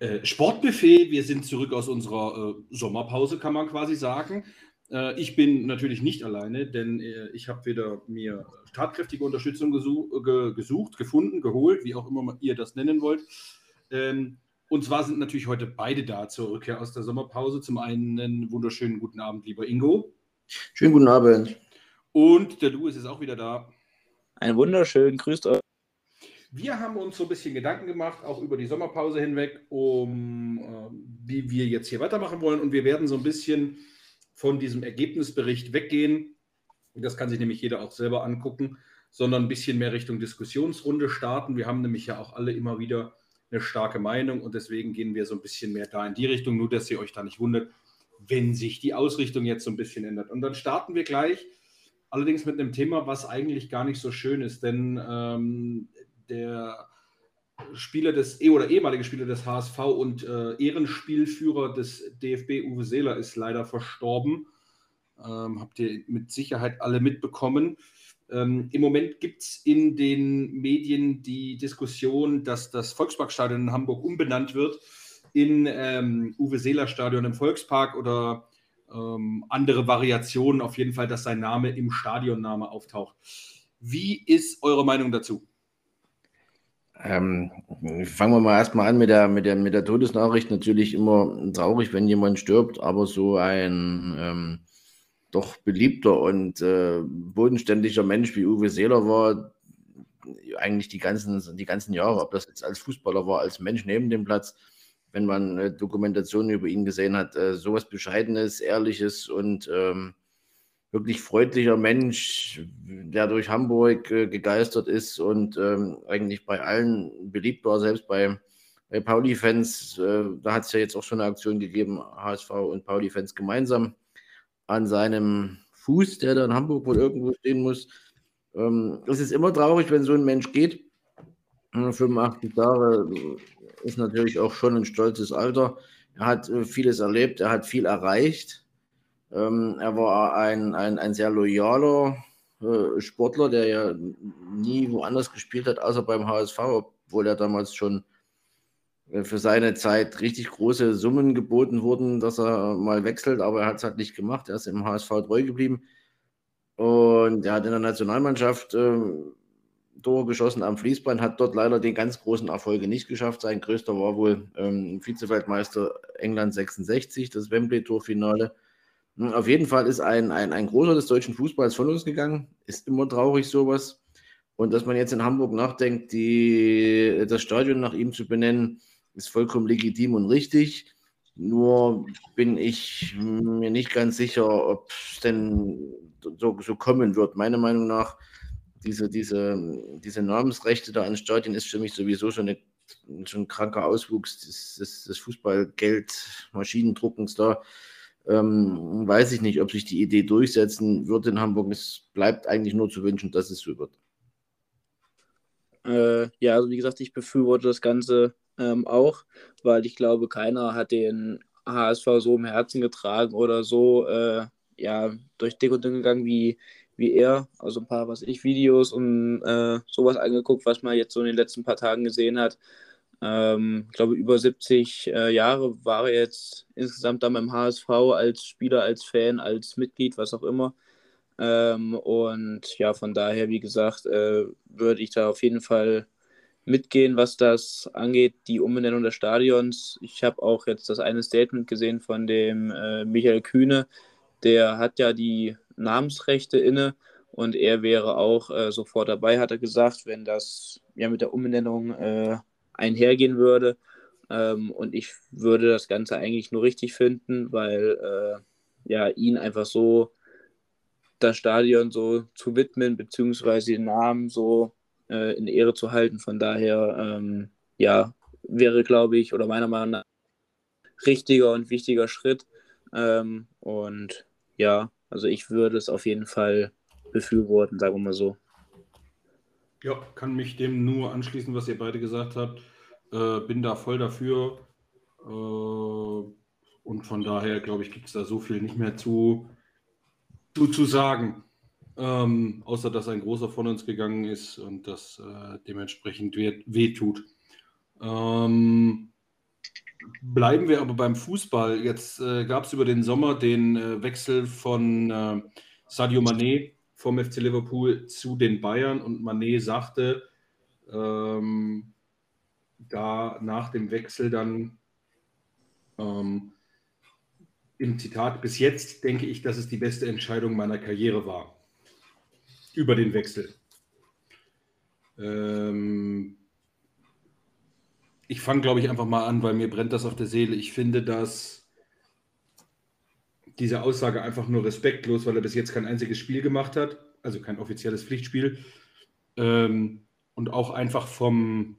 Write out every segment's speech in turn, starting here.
Äh, Sportbuffet, wir sind zurück aus unserer äh, Sommerpause, kann man quasi sagen. Äh, ich bin natürlich nicht alleine, denn äh, ich habe wieder mir tatkräftige Unterstützung gesuch, ge, gesucht, gefunden, geholt, wie auch immer ihr das nennen wollt. Ähm, und zwar sind natürlich heute beide da zur Rückkehr aus der Sommerpause. Zum einen einen wunderschönen guten Abend, lieber Ingo. Schönen guten Abend. Und der Louis ist auch wieder da. Ein wunderschönen Grüßt euch. Wir haben uns so ein bisschen Gedanken gemacht, auch über die Sommerpause hinweg, um äh, wie wir jetzt hier weitermachen wollen. Und wir werden so ein bisschen von diesem Ergebnisbericht weggehen. Das kann sich nämlich jeder auch selber angucken, sondern ein bisschen mehr Richtung Diskussionsrunde starten. Wir haben nämlich ja auch alle immer wieder eine starke Meinung und deswegen gehen wir so ein bisschen mehr da in die Richtung, nur dass ihr euch da nicht wundert, wenn sich die Ausrichtung jetzt so ein bisschen ändert. Und dann starten wir gleich, allerdings mit einem Thema, was eigentlich gar nicht so schön ist, denn ähm, der Spieler des eh oder ehemalige Spieler des HSV und äh, Ehrenspielführer des DFB Uwe Seeler ist leider verstorben. Ähm, habt ihr mit Sicherheit alle mitbekommen. Ähm, Im Moment gibt es in den Medien die Diskussion, dass das Volksparkstadion in Hamburg umbenannt wird in ähm, Uwe Seeler Stadion im Volkspark oder ähm, andere Variationen. Auf jeden Fall, dass sein Name im Stadionname auftaucht. Wie ist eure Meinung dazu? Ähm, fangen wir mal erstmal an mit der, mit, der, mit der Todesnachricht. Natürlich immer traurig, wenn jemand stirbt, aber so ein ähm, doch beliebter und äh, bodenständiger Mensch wie Uwe Seeler war, eigentlich die ganzen, die ganzen Jahre, ob das jetzt als Fußballer war, als Mensch neben dem Platz, wenn man äh, Dokumentationen über ihn gesehen hat, äh, sowas Bescheidenes, Ehrliches und ähm, wirklich freundlicher Mensch, der durch Hamburg äh, gegeistert ist und ähm, eigentlich bei allen beliebt war, selbst bei, bei Pauli-Fans. Äh, da hat es ja jetzt auch schon eine Aktion gegeben, HSV und Pauli-Fans gemeinsam an seinem Fuß, der da in Hamburg wohl irgendwo stehen muss. Ähm, es ist immer traurig, wenn so ein Mensch geht. 85 Jahre ist natürlich auch schon ein stolzes Alter. Er hat äh, vieles erlebt, er hat viel erreicht. Ähm, er war ein, ein, ein sehr loyaler äh, Sportler, der ja nie woanders gespielt hat, außer beim HSV, obwohl er damals schon äh, für seine Zeit richtig große Summen geboten wurden, dass er mal wechselt, aber er hat es halt nicht gemacht. Er ist im HSV treu geblieben. Und er hat in der Nationalmannschaft äh, Tore geschossen am Fließband, hat dort leider den ganz großen Erfolge nicht geschafft. Sein größter war wohl ähm, Vizefeldmeister England 66, das Wembley-Torfinale. Hm, auf jeden Fall ist ein, ein, ein großer des deutschen Fußballs von uns gegangen. Ist immer traurig, sowas. Und dass man jetzt in Hamburg nachdenkt, die, das Stadion nach ihm zu benennen, ist vollkommen legitim und richtig. Nur bin ich mir nicht ganz sicher, ob es denn so, so kommen wird. Meiner Meinung nach, diese, diese, diese Namensrechte da an Stadien ist für mich sowieso schon, eine, schon ein kranker Auswuchs des, des, des Fußballgeld, Maschinendruckens da ähm, weiß ich nicht, ob sich die Idee durchsetzen wird in Hamburg. Es bleibt eigentlich nur zu wünschen, dass es so wird. Äh, ja, also wie gesagt, ich befürworte das Ganze ähm, auch, weil ich glaube, keiner hat den HSV so im Herzen getragen oder so äh, ja, durch dick und dünn gegangen wie, wie er. Also ein paar, was ich, Videos und äh, sowas angeguckt, was man jetzt so in den letzten paar Tagen gesehen hat. Ähm, ich glaube, über 70 äh, Jahre war er jetzt insgesamt dann beim HSV als Spieler, als Fan, als Mitglied, was auch immer. Ähm, und ja, von daher, wie gesagt, äh, würde ich da auf jeden Fall mitgehen, was das angeht, die Umbenennung des Stadions. Ich habe auch jetzt das eine Statement gesehen von dem äh, Michael Kühne, der hat ja die Namensrechte inne und er wäre auch äh, sofort dabei, hat er gesagt, wenn das ja mit der Umbenennung äh, einhergehen würde. Ähm, und ich würde das Ganze eigentlich nur richtig finden, weil äh, ja ihn einfach so das Stadion so zu widmen, beziehungsweise den Namen so äh, in Ehre zu halten. Von daher, ähm, ja, wäre, glaube ich, oder meiner Meinung nach richtiger und wichtiger Schritt. Ähm, und ja, also ich würde es auf jeden Fall befürworten, sagen wir mal so. Ja, kann mich dem nur anschließen, was ihr beide gesagt habt. Äh, bin da voll dafür. Äh, und von daher, glaube ich, gibt es da so viel nicht mehr zu, zu, zu sagen. Ähm, außer dass ein großer von uns gegangen ist und das äh, dementsprechend wehtut. Ähm, Bleiben wir aber beim Fußball. Jetzt äh, gab es über den Sommer den äh, Wechsel von äh, Sadio Mané vom FC Liverpool zu den Bayern und Mané sagte ähm, da nach dem Wechsel dann ähm, im Zitat, bis jetzt denke ich, dass es die beste Entscheidung meiner Karriere war. Über den Wechsel. Ähm, ich fange, glaube ich, einfach mal an, weil mir brennt das auf der Seele. Ich finde, dass diese Aussage einfach nur respektlos, weil er bis jetzt kein einziges Spiel gemacht hat, also kein offizielles Pflichtspiel. Ähm, und auch einfach vom,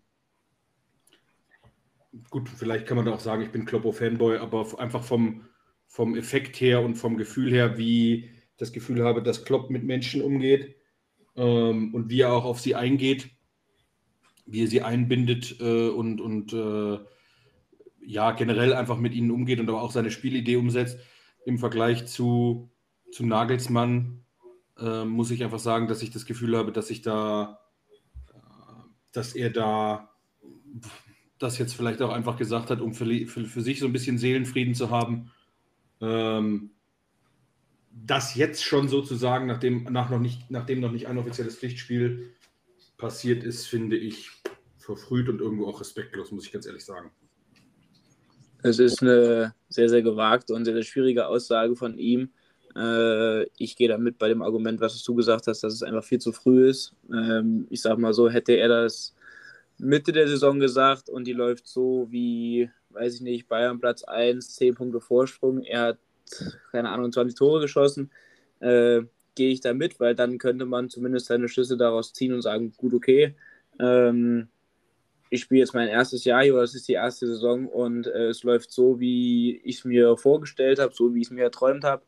gut, vielleicht kann man auch sagen, ich bin Kloppo-Fanboy, aber einfach vom, vom Effekt her und vom Gefühl her, wie das Gefühl habe, dass Klopp mit Menschen umgeht ähm, und wie er auch auf sie eingeht, wie er sie einbindet äh, und, und äh, ja, generell einfach mit ihnen umgeht und aber auch seine Spielidee umsetzt. Im Vergleich zu, zu Nagelsmann äh, muss ich einfach sagen, dass ich das Gefühl habe, dass ich da, äh, dass er da das jetzt vielleicht auch einfach gesagt hat, um für, für, für sich so ein bisschen Seelenfrieden zu haben. Ähm, das jetzt schon sozusagen, nachdem, nach noch nicht, nachdem noch nicht ein offizielles Pflichtspiel passiert ist, finde ich verfrüht und irgendwo auch respektlos, muss ich ganz ehrlich sagen. Es ist eine sehr, sehr gewagte und sehr, sehr schwierige Aussage von ihm. Äh, ich gehe damit bei dem Argument, was du gesagt hast, dass es einfach viel zu früh ist. Ähm, ich sage mal so, hätte er das Mitte der Saison gesagt und die läuft so wie, weiß ich nicht, Bayern Platz 1, 10 Punkte Vorsprung. Er hat, keine Ahnung, 20 Tore geschossen. Äh, gehe ich da mit, weil dann könnte man zumindest seine Schlüsse daraus ziehen und sagen, gut, okay. Ähm, ich spiele jetzt mein erstes Jahr hier, das ist die erste Saison und äh, es läuft so, wie ich es mir vorgestellt habe, so wie ich es mir erträumt habe,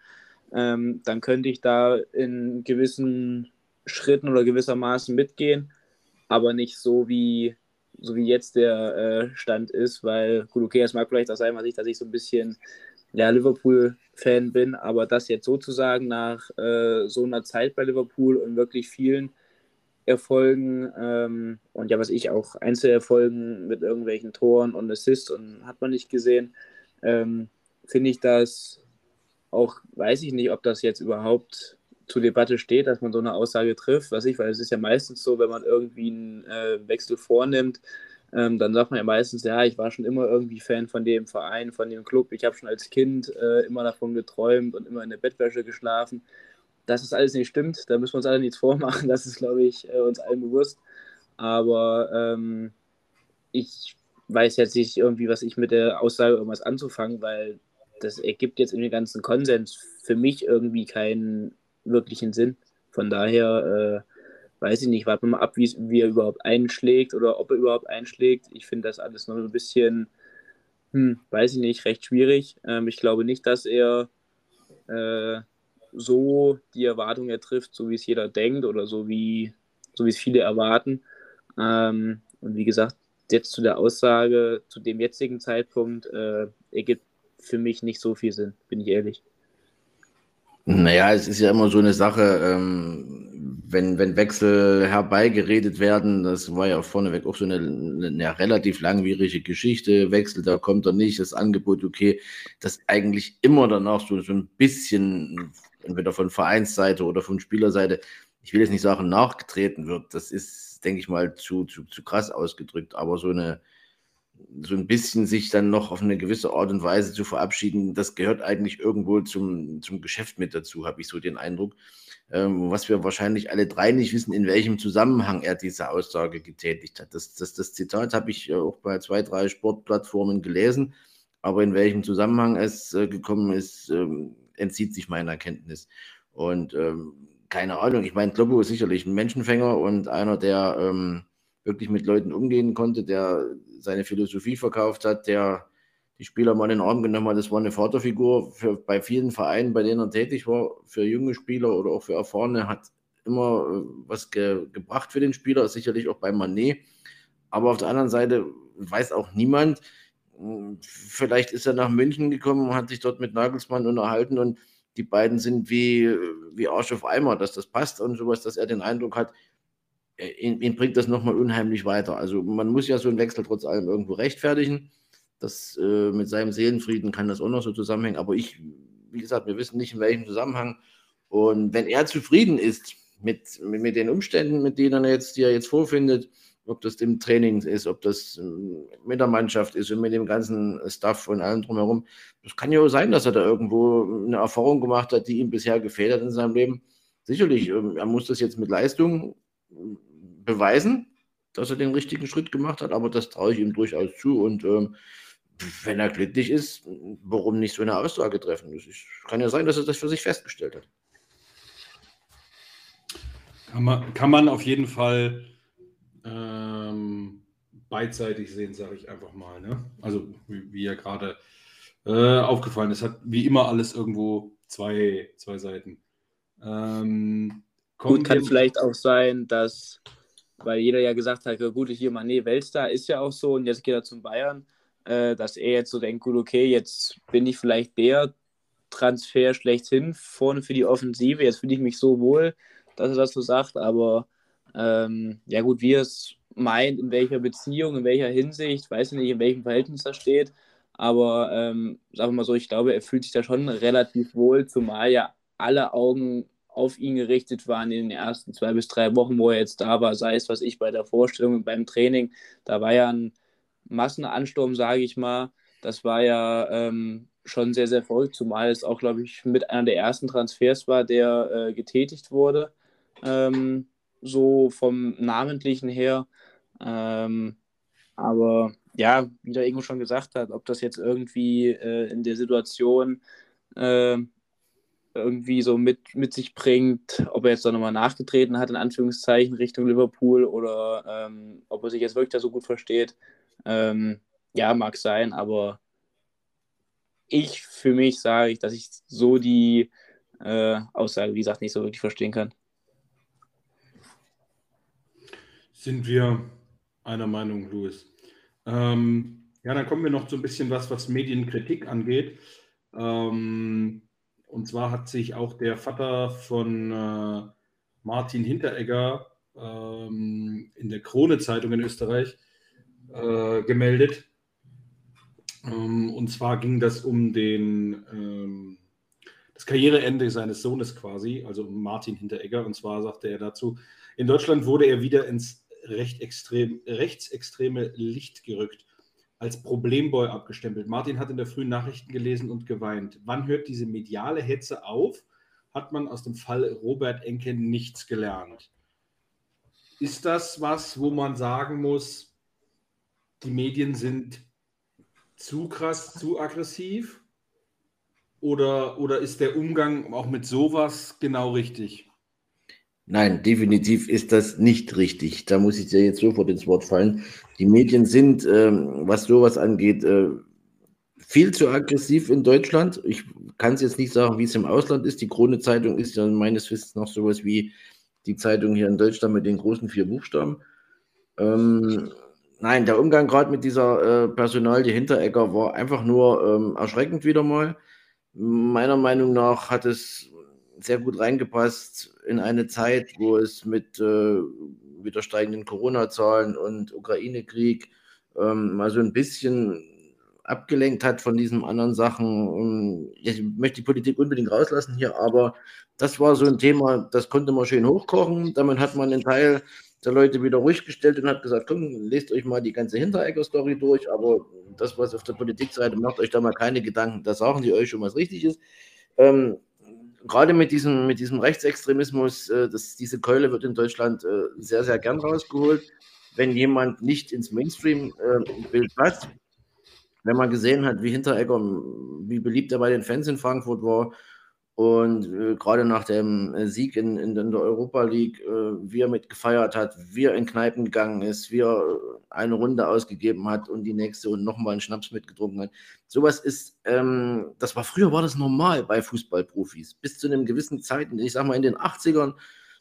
ähm, dann könnte ich da in gewissen Schritten oder gewissermaßen mitgehen, aber nicht so wie so wie jetzt der äh, Stand ist, weil gut, okay, es mag vielleicht auch sein, dass ich so ein bisschen ja, Liverpool-Fan bin, aber das jetzt sozusagen nach äh, so einer Zeit bei Liverpool und wirklich vielen Erfolgen ähm, und ja, was ich auch Einzelerfolgen mit irgendwelchen Toren und Assists und hat man nicht gesehen, ähm, finde ich das auch, weiß ich nicht, ob das jetzt überhaupt zur Debatte steht, dass man so eine Aussage trifft, was ich, weil es ist ja meistens so, wenn man irgendwie einen äh, Wechsel vornimmt, ähm, dann sagt man ja meistens, ja, ich war schon immer irgendwie Fan von dem Verein, von dem Club, ich habe schon als Kind äh, immer davon geträumt und immer in der Bettwäsche geschlafen. Dass das alles nicht stimmt, da müssen wir uns alle nichts vormachen, das ist, glaube ich, äh, uns allen bewusst. Aber ähm, ich weiß jetzt nicht irgendwie, was ich mit der Aussage irgendwas anzufangen, weil das ergibt jetzt in dem ganzen Konsens für mich irgendwie keinen wirklichen Sinn. Von daher äh, weiß ich nicht, warten wir mal ab, wie er überhaupt einschlägt oder ob er überhaupt einschlägt. Ich finde das alles noch ein bisschen, hm, weiß ich nicht, recht schwierig. Ähm, ich glaube nicht, dass er äh, so die Erwartung ertrifft, so wie es jeder denkt oder so wie, so wie es viele erwarten. Ähm, und wie gesagt, jetzt zu der Aussage, zu dem jetzigen Zeitpunkt, äh, ergibt für mich nicht so viel Sinn, bin ich ehrlich. Naja, es ist ja immer so eine Sache, ähm, wenn, wenn Wechsel herbeigeredet werden, das war ja vorneweg auch so eine, eine relativ langwierige Geschichte, Wechsel, da kommt er nicht, das Angebot okay, dass eigentlich immer danach so, so ein bisschen, entweder von Vereinsseite oder von Spielerseite, ich will jetzt nicht sagen, nachgetreten wird, das ist, denke ich mal, zu, zu, zu krass ausgedrückt, aber so eine, so ein bisschen sich dann noch auf eine gewisse Art und Weise zu verabschieden, das gehört eigentlich irgendwo zum, zum Geschäft mit dazu, habe ich so den Eindruck. Ähm, was wir wahrscheinlich alle drei nicht wissen, in welchem Zusammenhang er diese Aussage getätigt hat. Das, das, das Zitat habe ich auch bei zwei, drei Sportplattformen gelesen, aber in welchem Zusammenhang es äh, gekommen ist, ähm, entzieht sich meiner Kenntnis. Und ähm, keine Ahnung, ich meine, Kloppo ist sicherlich ein Menschenfänger und einer, der ähm, wirklich mit Leuten umgehen konnte, der seine Philosophie verkauft hat, der die Spieler mal in den Arm genommen hat. Das war eine Vaterfigur für, bei vielen Vereinen, bei denen er tätig war, für junge Spieler oder auch für Erfahrene, hat immer äh, was ge, gebracht für den Spieler, sicherlich auch bei Manet. Aber auf der anderen Seite weiß auch niemand, vielleicht ist er nach München gekommen und hat sich dort mit Nagelsmann unterhalten und die beiden sind wie, wie Arsch auf Eimer, dass das passt und sowas, dass er den Eindruck hat, ihn, ihn bringt das nochmal unheimlich weiter. Also man muss ja so einen Wechsel trotz allem irgendwo rechtfertigen. Das äh, mit seinem Seelenfrieden kann das auch noch so zusammenhängen. Aber ich, wie gesagt, wir wissen nicht, in welchem Zusammenhang. Und wenn er zufrieden ist mit, mit, mit den Umständen, mit denen er jetzt, die er jetzt vorfindet, ob das im Training ist, ob das ähm, mit der Mannschaft ist und mit dem ganzen Stuff und allem drumherum. Das kann ja auch sein, dass er da irgendwo eine Erfahrung gemacht hat, die ihm bisher gefehlt hat in seinem Leben. Sicherlich, ähm, er muss das jetzt mit Leistung ähm, beweisen, dass er den richtigen Schritt gemacht hat, aber das traue ich ihm durchaus zu und ähm, wenn er glücklich ist, warum nicht so eine Aussage treffen? Ist, kann ja sein, dass er das für sich festgestellt hat. Kann man, kann man auf jeden Fall ähm, beidseitig sehen, sage ich einfach mal. Ne? Also wie, wie ja gerade äh, aufgefallen ist, hat wie immer alles irgendwo zwei, zwei Seiten. Ähm, gut, kann vielleicht auch sein, dass, weil jeder ja gesagt hat, gut, hier Mané Weltstar ist ja auch so und jetzt geht er zum Bayern, äh, dass er jetzt so denkt, gut, okay, jetzt bin ich vielleicht der Transfer schlechthin vorne für die Offensive, jetzt fühle ich mich so wohl, dass er das so sagt, aber ähm, ja gut, wie er es meint, in welcher Beziehung, in welcher Hinsicht, weiß ich nicht, in welchem Verhältnis er steht, aber ähm, sagen wir mal so, ich glaube, er fühlt sich da schon relativ wohl, zumal ja alle Augen auf ihn gerichtet waren in den ersten zwei bis drei Wochen, wo er jetzt da war, sei es was ich bei der Vorstellung, beim Training, da war ja ein Massenansturm, sage ich mal, das war ja ähm, schon sehr, sehr verrückt, zumal es auch, glaube ich, mit einer der ersten Transfers war, der äh, getätigt wurde, ähm, so vom Namentlichen her. Ähm, aber ja, wie der Ingo schon gesagt hat, ob das jetzt irgendwie äh, in der Situation äh, irgendwie so mit, mit sich bringt, ob er jetzt da nochmal nachgetreten hat, in Anführungszeichen, Richtung Liverpool oder ähm, ob er sich jetzt wirklich da so gut versteht. Ähm, ja, mag sein, aber ich für mich sage ich, dass ich so die äh, Aussage, wie gesagt, nicht so wirklich verstehen kann. Sind wir einer Meinung, Louis? Ähm, ja, dann kommen wir noch zu ein bisschen was, was Medienkritik angeht. Ähm, und zwar hat sich auch der Vater von äh, Martin Hinteregger ähm, in der Krone-Zeitung in Österreich äh, gemeldet. Ähm, und zwar ging das um den, ähm, das Karriereende seines Sohnes quasi, also Martin Hinteregger. Und zwar sagte er dazu, in Deutschland wurde er wieder ins recht extrem, rechtsextreme Licht gerückt, als Problemboy abgestempelt. Martin hat in der frühen Nachrichten gelesen und geweint. Wann hört diese mediale Hetze auf? Hat man aus dem Fall Robert Enke nichts gelernt? Ist das was, wo man sagen muss, die Medien sind zu krass, zu aggressiv? Oder, oder ist der Umgang auch mit sowas genau richtig? Nein, definitiv ist das nicht richtig. Da muss ich dir jetzt sofort ins Wort fallen. Die Medien sind, ähm, was sowas angeht, äh, viel zu aggressiv in Deutschland. Ich kann es jetzt nicht sagen, wie es im Ausland ist. Die Krone-Zeitung ist ja meines Wissens noch sowas wie die Zeitung hier in Deutschland mit den großen vier Buchstaben. Ähm, nein, der Umgang gerade mit dieser äh, Personalie Hinteregger war einfach nur ähm, erschreckend wieder mal. Meiner Meinung nach hat es sehr gut reingepasst in eine Zeit, wo es mit äh, wieder steigenden Corona-Zahlen und Ukraine-Krieg ähm, mal so ein bisschen abgelenkt hat von diesen anderen Sachen. Ich möchte die Politik unbedingt rauslassen hier, aber das war so ein Thema, das konnte man schön hochkochen. Damit hat man einen Teil der Leute wieder ruhig gestellt und hat gesagt, komm, lest euch mal die ganze Hinteregger-Story durch, aber das, was auf der Politikseite, macht euch da mal keine Gedanken, da sagen die euch schon, was richtig ist. Ähm, gerade mit diesem, mit diesem Rechtsextremismus, äh, das, diese Keule wird in Deutschland äh, sehr, sehr gern rausgeholt. Wenn jemand nicht ins Mainstream-Bild äh, passt, wenn man gesehen hat, wie Hinteregger, wie beliebt er bei den Fans in Frankfurt war, und äh, gerade nach dem äh, Sieg in, in, in, der Europa League, äh, wie er mitgefeiert hat, wie er in Kneipen gegangen ist, wie er äh, eine Runde ausgegeben hat und die nächste und nochmal einen Schnaps mitgetrunken hat. Sowas ist, ähm, das war früher war das normal bei Fußballprofis. Bis zu einem gewissen Zeiten, ich sag mal in den 80ern,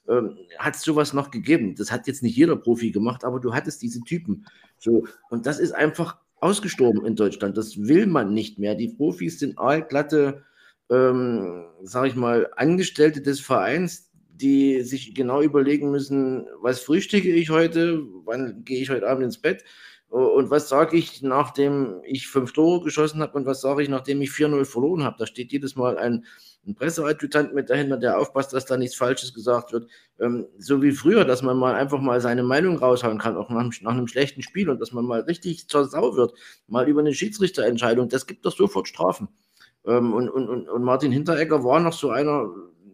ähm, hat es sowas noch gegeben. Das hat jetzt nicht jeder Profi gemacht, aber du hattest diese Typen. So, und das ist einfach ausgestorben in Deutschland. Das will man nicht mehr. Die Profis sind allglatte ähm, sage ich mal, Angestellte des Vereins, die sich genau überlegen müssen, was frühstücke ich heute, wann gehe ich heute Abend ins Bett, Und was sage ich, nachdem ich fünf Tore geschossen habe und was sage ich, nachdem ich 4-0 verloren habe? Da steht jedes Mal ein, ein Presseadjutant mit dahinter, der aufpasst, dass da nichts Falsches gesagt wird. Ähm, so wie früher, dass man mal einfach mal seine Meinung raushauen kann, auch nach, nach, einem schlechten Spiel und dass man mal richtig zur Sau wird, mal über eine Schiedsrichterentscheidung, das gibt doch sofort Strafen. Ähm, und, und, und Martin Hinteregger war noch so einer,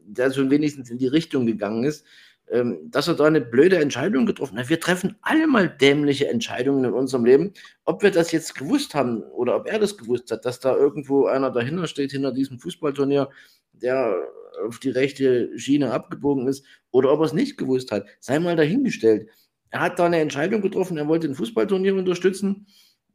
der so wenigstens in die Richtung gegangen ist ähm, dass er da eine blöde Entscheidung getroffen hat. Wir treffen alle mal dämliche Entscheidungen in unserem Leben. Ob wir das jetzt gewusst haben oder ob er das gewusst hat, dass da irgendwo einer dahinter steht, hinter diesem Fußballturnier, der auf die rechte Schiene abgebogen ist, oder ob er es nicht gewusst hat, sei mal dahingestellt. Er hat da eine Entscheidung getroffen, er wollte ein Fußballturnier unterstützen.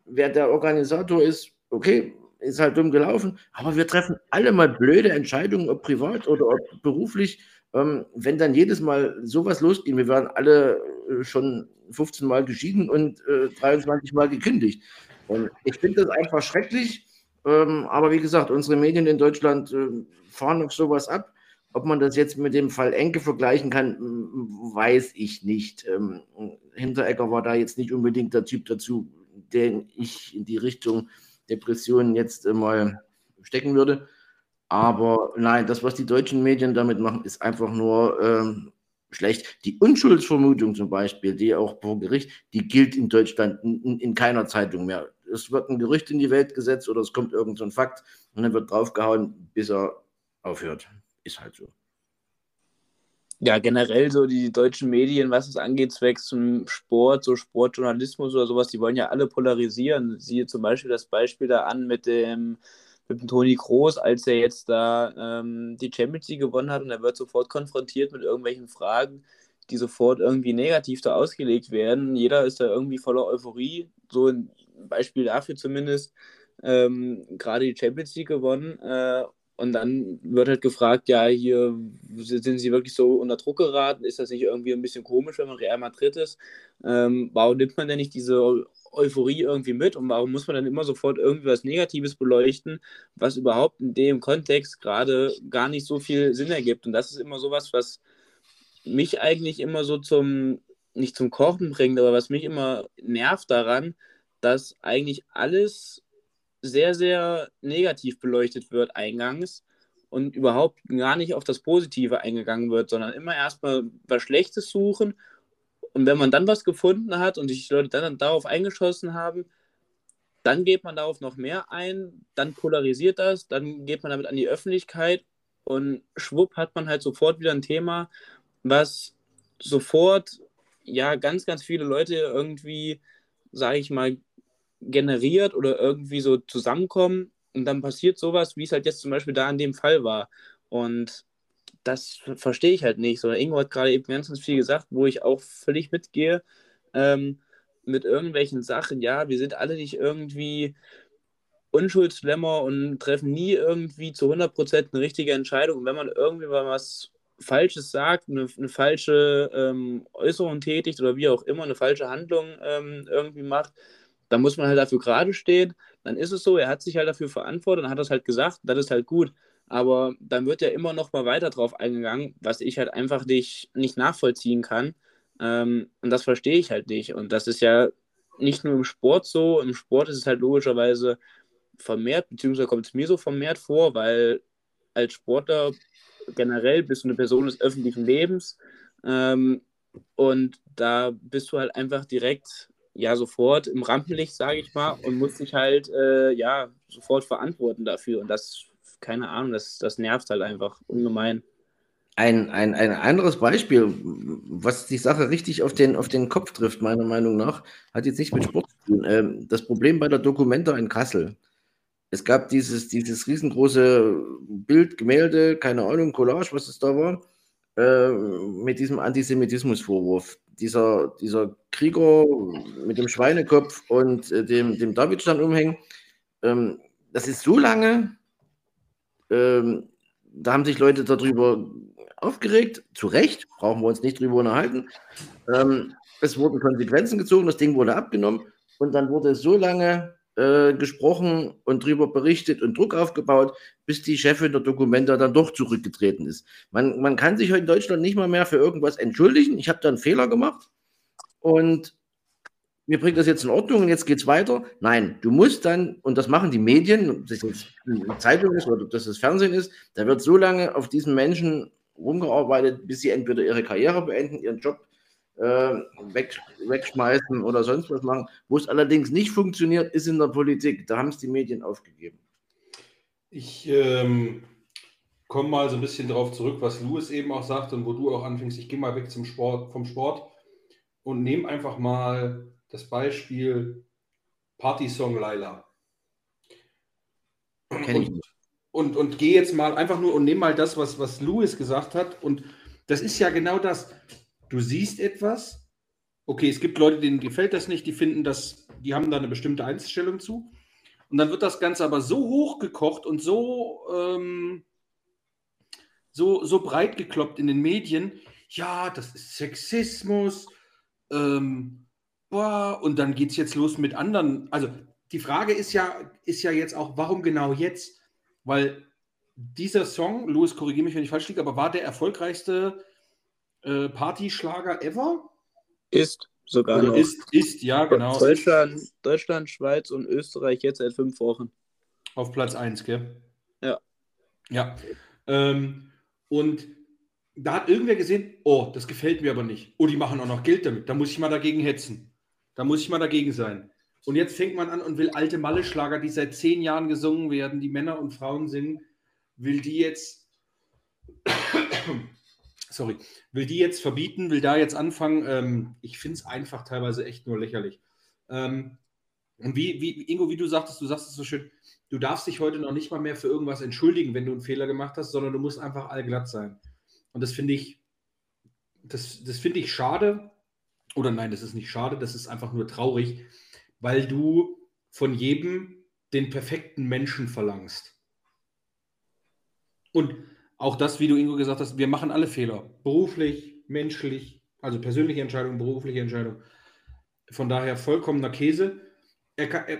Wer der Organisator ist, okay, ist halt dumm gelaufen, aber wir treffen alle mal blöde Entscheidungen, ob privat oder ob beruflich ähm, wenn dann jedes Mal sowas losgeht, wir werden alle äh, schon 15 Mal geschieden und äh, 23 Mal gekündigt. Und ich finde das einfach schrecklich. Ähm, aber wie gesagt, unsere Medien in Deutschland äh, fahren auf sowas ab. Ob man das jetzt mit dem Fall Enke vergleichen kann, weiß ich nicht. Ähm, Hinteregger war da jetzt nicht unbedingt der Typ dazu, den ich in die Richtung Depressionen jetzt äh, mal stecken würde. Aber nein, das, was die deutschen Medien damit machen, ist einfach nur ähm, schlecht. Die Unschuldsvermutung zum Beispiel, die auch vor Gericht, die gilt in Deutschland in, in, keiner Zeitung mehr. Es wird ein Gerücht in die Welt gesetzt oder es kommt irgendein so Fakt und dann wird draufgehauen, bis er aufhört. Ist halt so. Ja, generell so die deutschen Medien, was es angeht, zwecks zum Sport, so Sportjournalismus oder sowas, die wollen ja alle polarisieren. Siehe zum Beispiel das Beispiel da an mit dem mit dem Toni Kroos, als er jetzt da ähm, die Champions League gewonnen hat und er wird sofort konfrontiert mit irgendwelchen Fragen, die sofort irgendwie negativ da ausgelegt werden. Jeder ist da irgendwie voller Euphorie, so ein Beispiel dafür zumindest, ähm, gerade die Champions League gewonnen. Äh, und dann wird halt gefragt, ja, hier sind sie wirklich so unter Druck geraten? Ist das nicht irgendwie ein bisschen komisch, wenn man Real Madrid ist? Ähm, warum nimmt man denn nicht diese Euphorie irgendwie mit und warum muss man dann immer sofort irgendwie was Negatives beleuchten, was überhaupt in dem Kontext gerade gar nicht so viel Sinn ergibt. Und das ist immer sowas, was mich eigentlich immer so zum, nicht zum Kochen bringt, aber was mich immer nervt daran, dass eigentlich alles sehr, sehr negativ beleuchtet wird eingangs und überhaupt gar nicht auf das Positive eingegangen wird, sondern immer erstmal was Schlechtes suchen. Und wenn man dann was gefunden hat und sich die Leute dann darauf eingeschossen haben, dann geht man darauf noch mehr ein, dann polarisiert das, dann geht man damit an die Öffentlichkeit und schwupp hat man halt sofort wieder ein Thema, was sofort ja ganz, ganz viele Leute irgendwie, sage ich mal, generiert oder irgendwie so zusammenkommen und dann passiert sowas, wie es halt jetzt zum Beispiel da in dem Fall war. Und das verstehe ich halt nicht. Sondern Ingo hat gerade eben ganz, ganz viel gesagt, wo ich auch völlig mitgehe. Ähm, mit irgendwelchen Sachen, ja, wir sind alle nicht irgendwie Unschuldslämmer und treffen nie irgendwie zu 100% eine richtige Entscheidung. Und wenn man irgendwie mal was Falsches sagt, eine, eine falsche ähm, Äußerung tätigt oder wie auch immer, eine falsche Handlung ähm, irgendwie macht, dann muss man halt dafür gerade stehen. Dann ist es so, er hat sich halt dafür verantwortet und hat das halt gesagt, das ist halt gut aber dann wird ja immer noch mal weiter drauf eingegangen, was ich halt einfach nicht, nicht nachvollziehen kann. Ähm, und das verstehe ich halt nicht. Und das ist ja nicht nur im Sport so. Im Sport ist es halt logischerweise vermehrt, beziehungsweise kommt es mir so vermehrt vor, weil als Sportler generell bist du eine Person des öffentlichen Lebens. Ähm, und da bist du halt einfach direkt, ja, sofort im Rampenlicht, sage ich mal, und musst dich halt, äh, ja, sofort verantworten dafür. Und das keine Ahnung, das, das nervt halt einfach ungemein. Ein, ein, ein anderes Beispiel, was die Sache richtig auf den, auf den Kopf trifft, meiner Meinung nach, hat jetzt nicht mit Sport zu tun. Ähm, das Problem bei der Documenta in Kassel. Es gab dieses, dieses riesengroße Bild, Gemälde, keine Ahnung, Collage, was es da war, äh, mit diesem Antisemitismusvorwurf. Dieser, dieser Krieger mit dem Schweinekopf und äh, dem, dem Davidstern umhängen. Ähm, das ist so lange ähm, da haben sich Leute darüber aufgeregt, zu Recht, brauchen wir uns nicht drüber unterhalten. Ähm, es wurden Konsequenzen gezogen, das Ding wurde abgenommen und dann wurde so lange äh, gesprochen und darüber berichtet und Druck aufgebaut, bis die Chefin der Dokumenta dann doch zurückgetreten ist. Man, man kann sich heute in Deutschland nicht mal mehr für irgendwas entschuldigen. Ich habe da einen Fehler gemacht und mir bringt das jetzt in Ordnung und jetzt geht es weiter. Nein, du musst dann, und das machen die Medien, ob das jetzt eine Zeitung ist oder ob das das Fernsehen ist, da wird so lange auf diesen Menschen rumgearbeitet, bis sie entweder ihre Karriere beenden, ihren Job weg, wegschmeißen oder sonst was machen. Wo es allerdings nicht funktioniert, ist in der Politik. Da haben es die Medien aufgegeben. Ich ähm, komme mal so ein bisschen darauf zurück, was Louis eben auch sagt und wo du auch anfängst. Ich gehe mal weg zum Sport, vom Sport und nehme einfach mal das Beispiel Party-Song Laila. Und, und, und gehe jetzt mal einfach nur und nehme mal das, was, was Louis gesagt hat. Und das ist ja genau das. Du siehst etwas. Okay, es gibt Leute, denen gefällt das nicht, die finden das, die haben da eine bestimmte Einstellung zu. Und dann wird das Ganze aber so hochgekocht und so, ähm, so, so breit gekloppt in den Medien. Ja, das ist Sexismus. Ähm, boah, und dann geht es jetzt los mit anderen. Also die Frage ist ja, ist ja jetzt auch, warum genau jetzt? Weil dieser Song, Louis, korrigiere mich, wenn ich falsch liege, aber war der erfolgreichste äh, Partyschlager ever? Ist sogar Oder noch. Ist, ist, ja, genau. Deutschland, Deutschland, Schweiz und Österreich jetzt seit fünf Wochen. Auf Platz 1, gell? Ja. Ja. Ähm, und da hat irgendwer gesehen, oh, das gefällt mir aber nicht. Oh, die machen auch noch Geld damit. Da muss ich mal dagegen hetzen. Da muss ich mal dagegen sein. Und jetzt fängt man an und will alte Malle-Schlager, die seit zehn Jahren gesungen werden, die Männer und Frauen singen, will die jetzt, sorry, will die jetzt verbieten, will da jetzt anfangen. Ähm, ich finde es einfach teilweise echt nur lächerlich. Ähm, und wie, wie, Ingo, wie du sagtest, du sagst es so schön, du darfst dich heute noch nicht mal mehr für irgendwas entschuldigen, wenn du einen Fehler gemacht hast, sondern du musst einfach allglatt sein. Und das finde ich, das, das finde ich schade, oder nein, das ist nicht schade, das ist einfach nur traurig, weil du von jedem den perfekten Menschen verlangst. Und auch das, wie du Ingo gesagt hast, wir machen alle Fehler. Beruflich, menschlich, also persönliche Entscheidung, berufliche Entscheidung. Von daher vollkommener Käse. Er kann, er,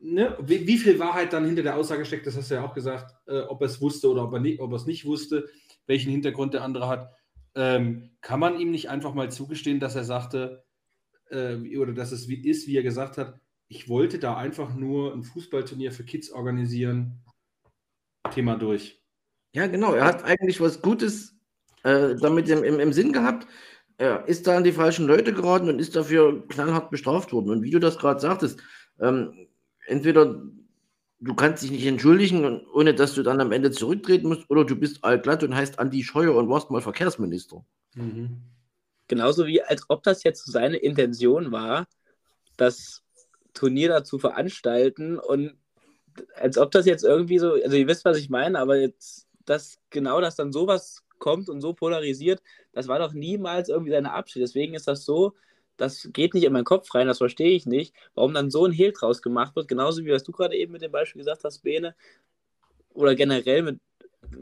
ne, wie, wie, viel Wahrheit dann hinter der Aussage steckt, das hast du ja auch gesagt, äh, ob er es wusste oder ob er, nicht, ob er es nicht wusste, welchen Hintergrund der andere hat. Ähm, kann man ihm nicht einfach mal zugestehen, dass er sagte, äh, oder dass es wie ist, wie er gesagt hat, ich wollte da einfach nur ein Fußballturnier für Kids organisieren. Thema durch. Ja, genau. Er hat eigentlich was Gutes äh, damit im, im, im Sinn gehabt. Er ist da an die falschen Leute geraten und ist dafür knallhart bestraft worden. Und wie du das gerade sagtest, ähm, entweder du kannst dich nicht entschuldigen, ohne dass du dann am Ende zurücktreten musst, oder du bist altglatt und heißt Andi Scheuer und warst mal Verkehrsminister. Mhm. Genauso wie als ob das jetzt seine Intention war, das Turnier da zu veranstalten und als ob das jetzt irgendwie so, also ihr wisst, was ich meine, aber jetzt, dass genau, dass dann sowas kommt und so polarisiert, das war doch niemals irgendwie seine Absicht. Deswegen ist das so, das geht nicht in meinen Kopf rein, das verstehe ich nicht, warum dann so ein Hehl draus gemacht wird, genauso wie was du gerade eben mit dem Beispiel gesagt hast, Bene, oder generell mit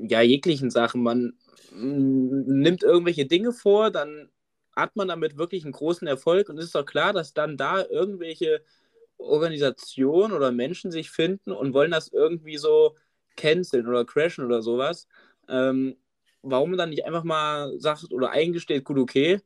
ja, jeglichen Sachen. Man nimmt irgendwelche Dinge vor, dann hat man damit wirklich einen großen Erfolg und es ist doch klar, dass dann da irgendwelche Organisationen oder Menschen sich finden und wollen das irgendwie so canceln oder crashen oder sowas. Ähm, warum man dann nicht einfach mal sagt oder eingesteht, gut, okay,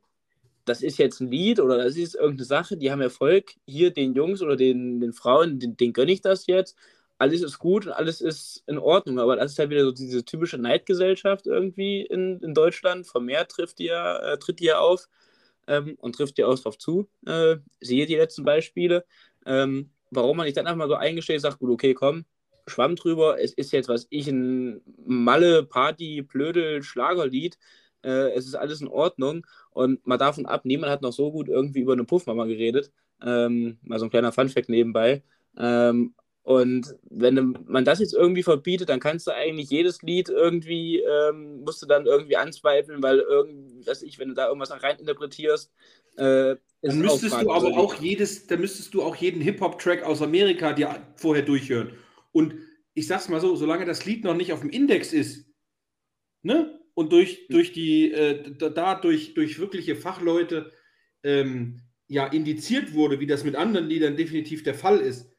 das ist jetzt ein Lied oder das ist irgendeine Sache, die haben Erfolg, hier den Jungs oder den, den Frauen, den, den gönne ich das jetzt. Alles ist gut und alles ist in Ordnung, aber das ist halt wieder so diese typische Neidgesellschaft irgendwie in, in Deutschland. Vermehrt trifft die ja, äh, tritt die auf ähm, und trifft ja auch drauf zu. Äh, siehe die letzten Beispiele. Ähm, warum man nicht dann einfach mal so eingestellt sagt, gut, okay, komm, Schwamm drüber, es ist jetzt, was ich, ein Malle, Party, Blödel, Schlagerlied, äh, es ist alles in Ordnung. Und mal davon ab, niemand hat noch so gut irgendwie über eine Puffmama geredet, ähm, mal so ein kleiner Funfact nebenbei. Ähm, und wenn man das jetzt irgendwie verbietet, dann kannst du eigentlich jedes Lied irgendwie, ähm, musst du dann irgendwie anzweifeln, weil irgendwie, was ich, wenn du da irgendwas reininterpretierst, äh, dann müsstest du aber auch jedes, dann müsstest du auch jeden Hip-Hop-Track aus Amerika dir vorher durchhören. Und ich sag's mal so, solange das Lied noch nicht auf dem Index ist, ne? Und durch, durch die, äh, da durch, durch wirkliche Fachleute ähm, ja indiziert wurde, wie das mit anderen Liedern definitiv der Fall ist,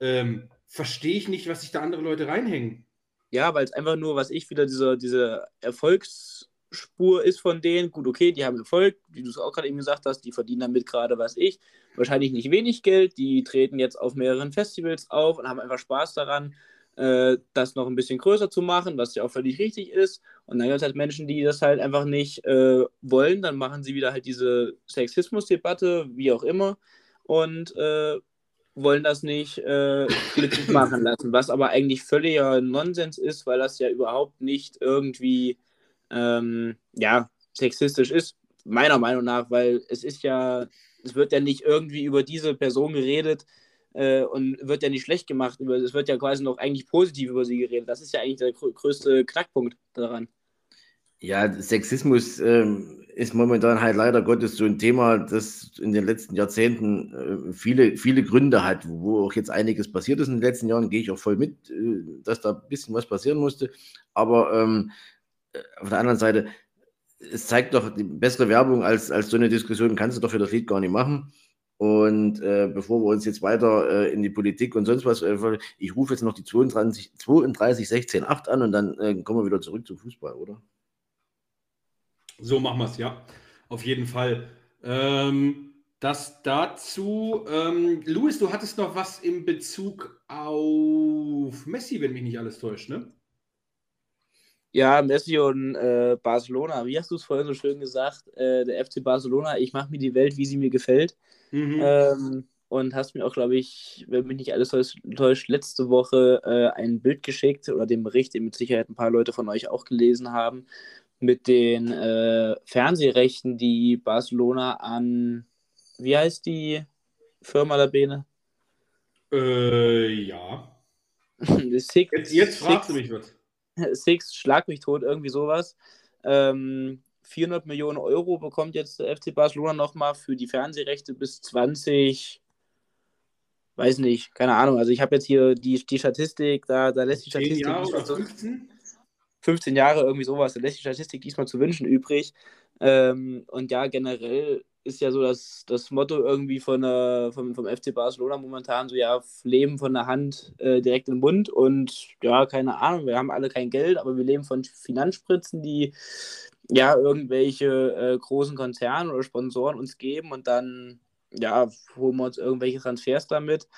ähm, verstehe ich nicht, was sich da andere Leute reinhängen. Ja, weil es einfach nur, was ich wieder diese, diese Erfolgs, Spur ist von denen. Gut, okay, die haben Erfolg, wie du es auch gerade eben gesagt hast, die verdienen damit gerade, was ich, wahrscheinlich nicht wenig Geld. Die treten jetzt auf mehreren Festivals auf und haben einfach Spaß daran, äh, das noch ein bisschen größer zu machen, was ja auch völlig richtig ist. Und dann gibt es halt Menschen, die das halt einfach nicht äh, wollen. Dann machen sie wieder halt diese Sexismusdebatte, wie auch immer. Und äh, wollen das nicht äh, glücklich machen lassen, was aber eigentlich völliger Nonsens ist, weil das ja überhaupt nicht irgendwie ähm, ja, sexistisch ist, meiner Meinung nach, weil es ist ja, es wird ja nicht irgendwie über diese Person geredet äh, und wird ja nicht schlecht gemacht, es wird ja quasi noch eigentlich positiv über sie geredet. Das ist ja eigentlich der größte Knackpunkt daran. Ja, Sexismus ähm, ist momentan halt leider Gottes so ein Thema, das in den letzten Jahrzehnten äh, viele, viele Gründe hat, wo auch jetzt einiges passiert ist in den letzten Jahren, gehe ich auch voll mit, äh, dass da ein bisschen was passieren musste. Aber ähm, äh, auf der anderen Seite, es zeigt doch die bessere Werbung als, als so eine Diskussion, kannst du doch für das Lied gar nicht machen. Und äh, bevor wir uns jetzt weiter äh, in die Politik und sonst was, äh, ich rufe jetzt noch die 32, 32 16, 8 an und dann äh, kommen wir wieder zurück zum Fußball, oder? So machen wir es, ja. Auf jeden Fall. Ähm, das dazu. Ähm, Luis, du hattest noch was in Bezug auf Messi, wenn mich nicht alles täuscht, ne? Ja, Messi und äh, Barcelona. Wie hast du es vorhin so schön gesagt? Äh, der FC Barcelona, ich mache mir die Welt, wie sie mir gefällt. Mhm. Ähm, und hast mir auch, glaube ich, wenn mich nicht alles täuscht, letzte Woche äh, ein Bild geschickt oder den Bericht, den mit Sicherheit ein paar Leute von euch auch gelesen haben, mit den äh, Fernsehrechten, die Barcelona an, wie heißt die Firma der Bene? Äh, ja. Six, jetzt, jetzt fragst du mich was. Six, schlag mich tot, irgendwie sowas. Ähm, 400 Millionen Euro bekommt jetzt der FC Barcelona nochmal für die Fernsehrechte bis 20, weiß nicht, keine Ahnung. Also ich habe jetzt hier die, die Statistik, da, da lässt die Statistik. Jahre oder 15? 15 Jahre, irgendwie sowas. Da lässt die Statistik diesmal zu wünschen übrig. Ähm, und ja, generell ist ja so das, das Motto irgendwie von der, vom, vom FC Barcelona momentan so, ja, Leben von der Hand äh, direkt im Mund und ja, keine Ahnung, wir haben alle kein Geld, aber wir leben von Finanzspritzen, die ja irgendwelche äh, großen Konzerne oder Sponsoren uns geben und dann ja, holen wir uns irgendwelche Transfers damit.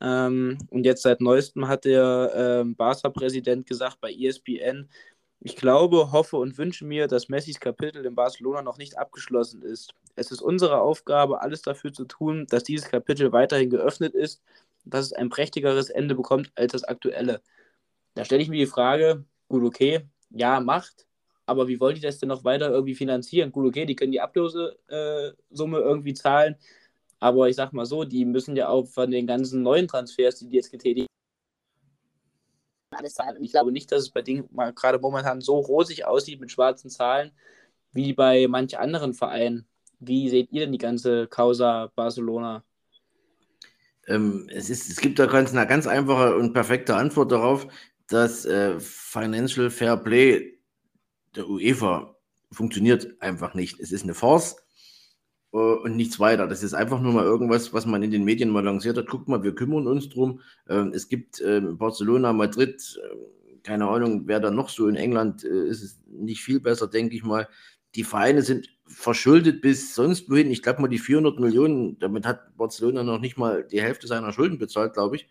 Ähm, und jetzt seit neuestem hat der ähm, Barca-Präsident gesagt bei ESPN, ich glaube, hoffe und wünsche mir, dass Messis Kapitel in Barcelona noch nicht abgeschlossen ist. Es ist unsere Aufgabe, alles dafür zu tun, dass dieses Kapitel weiterhin geöffnet ist dass es ein prächtigeres Ende bekommt als das aktuelle. Da stelle ich mir die Frage, gut, okay, ja, macht, aber wie wollen die das denn noch weiter irgendwie finanzieren? Gut, okay, die können die Ablösesumme äh, irgendwie zahlen, aber ich sag mal so, die müssen ja auch von den ganzen neuen Transfers, die die jetzt getätigt alles zahlen. Und ich glaube nicht, dass es bei denen gerade momentan so rosig aussieht mit schwarzen Zahlen wie bei manchen anderen Vereinen. Wie seht ihr denn die ganze Causa Barcelona? Ähm, es, ist, es gibt da ganz, eine ganz einfache und perfekte Antwort darauf, dass äh, Financial Fair Play der UEFA funktioniert einfach nicht. Es ist eine Farce äh, und nichts weiter. Das ist einfach nur mal irgendwas, was man in den Medien mal lanciert hat. Guckt mal, wir kümmern uns drum. Ähm, es gibt ähm, Barcelona, Madrid, ähm, keine Ahnung, wer da noch so in England äh, ist, es nicht viel besser, denke ich mal. Die Vereine sind verschuldet bis sonst wohin. Ich glaube mal, die 400 Millionen, damit hat Barcelona noch nicht mal die Hälfte seiner Schulden bezahlt, glaube ich.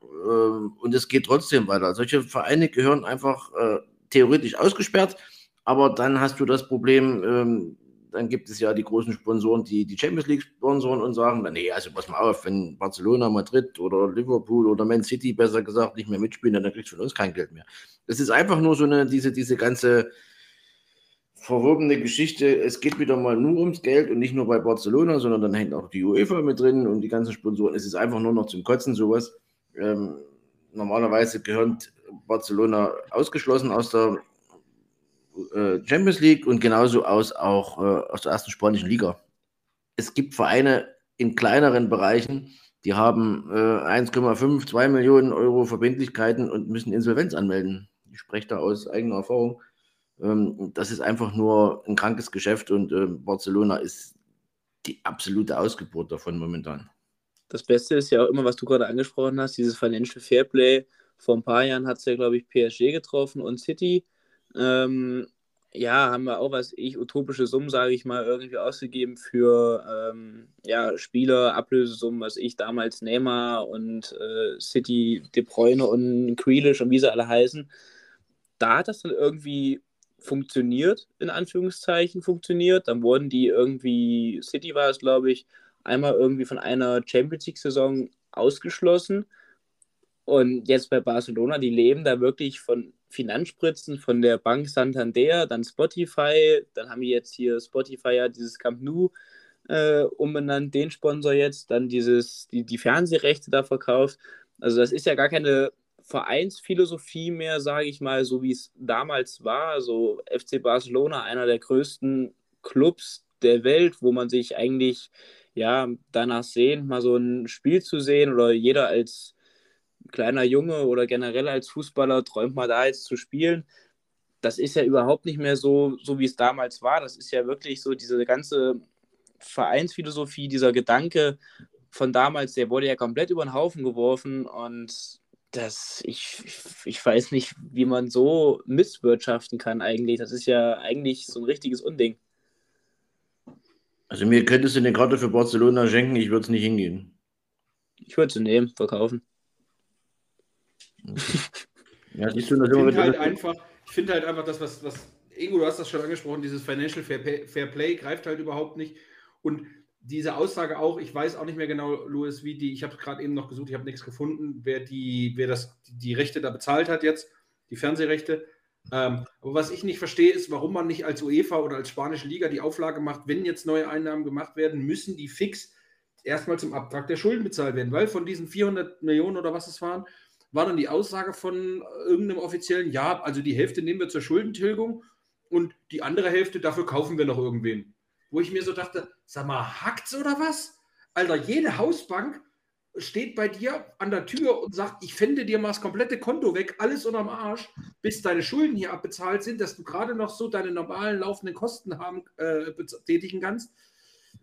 Und es geht trotzdem weiter. Solche Vereine gehören einfach äh, theoretisch ausgesperrt, aber dann hast du das Problem, dann gibt es ja die großen Sponsoren, die die Champions League sponsoren und sagen, nee, also pass mal auf, wenn Barcelona, Madrid oder Liverpool oder Man City besser gesagt nicht mehr mitspielen, dann kriegst du von uns kein Geld mehr. Es ist einfach nur so eine, diese, diese ganze verwobene Geschichte. Es geht wieder mal nur ums Geld und nicht nur bei Barcelona, sondern dann hängt auch die UEFA mit drin und die ganzen Sponsoren. Es ist einfach nur noch zum Kotzen sowas. Ähm, normalerweise gehört Barcelona ausgeschlossen aus der Champions League und genauso aus auch äh, aus der ersten spanischen Liga. Es gibt Vereine in kleineren Bereichen, die haben äh, 1,5, 2 Millionen Euro Verbindlichkeiten und müssen Insolvenz anmelden. Ich spreche da aus eigener Erfahrung. Ähm, das ist einfach nur ein krankes Geschäft und äh, Barcelona ist die absolute Ausgeburt davon momentan. Das Beste ist ja auch immer, was du gerade angesprochen hast, dieses Financial Fairplay. Vor ein paar Jahren hat es ja, glaube ich, PSG getroffen und City. Ähm, ja, haben wir auch was ich utopische Summen, sage ich mal, irgendwie ausgegeben für ähm, ja, Spieler, Ablösesummen, was ich damals Neymar und äh, City, De Bruyne und Grealish und wie sie alle heißen. Da hat das dann irgendwie funktioniert, in Anführungszeichen funktioniert. Dann wurden die irgendwie, City war es, glaube ich, einmal irgendwie von einer Champions League-Saison ausgeschlossen. Und jetzt bei Barcelona, die leben da wirklich von Finanzspritzen von der Bank Santander, dann Spotify, dann haben wir jetzt hier Spotify ja dieses Camp Nou äh, umbenannt, den Sponsor jetzt, dann dieses, die, die Fernsehrechte da verkauft. Also das ist ja gar keine Vereinsphilosophie mehr, sage ich mal, so wie es damals war. Also FC Barcelona, einer der größten Clubs der Welt, wo man sich eigentlich ja danach sehnt, mal so ein Spiel zu sehen oder jeder als kleiner Junge oder generell als Fußballer träumt mal da jetzt zu spielen. Das ist ja überhaupt nicht mehr so, so wie es damals war. Das ist ja wirklich so diese ganze Vereinsphilosophie, dieser Gedanke von damals, der wurde ja komplett über den Haufen geworfen und das, ich, ich weiß nicht, wie man so misswirtschaften kann eigentlich. Das ist ja eigentlich so ein richtiges Unding. Also mir könntest du eine Karte für Barcelona schenken, ich würde es nicht hingehen. Ich würde sie nehmen, verkaufen. ja, siehst du, das ich finde halt einfach, ich finde halt einfach das, was, was, Ingo, du hast das schon angesprochen, dieses Financial Fair, Fair Play greift halt überhaupt nicht. Und diese Aussage auch, ich weiß auch nicht mehr genau, Louis, wie die, ich habe gerade eben noch gesucht, ich habe nichts gefunden, wer die, wer das, die Rechte da bezahlt hat jetzt, die Fernsehrechte. Ähm, aber was ich nicht verstehe, ist, warum man nicht als UEFA oder als spanische Liga die Auflage macht, wenn jetzt neue Einnahmen gemacht werden, müssen die fix erstmal zum Abtrag der Schulden bezahlt werden, weil von diesen 400 Millionen oder was es waren, war dann die Aussage von irgendeinem offiziellen, ja, also die Hälfte nehmen wir zur Schuldentilgung und die andere Hälfte, dafür kaufen wir noch irgendwen wo ich mir so dachte, sag mal, hackt's oder was? Alter, jede Hausbank steht bei dir an der Tür und sagt, ich fände dir mal das komplette Konto weg, alles unterm Arsch, bis deine Schulden hier abbezahlt sind, dass du gerade noch so deine normalen laufenden Kosten haben, äh, tätigen kannst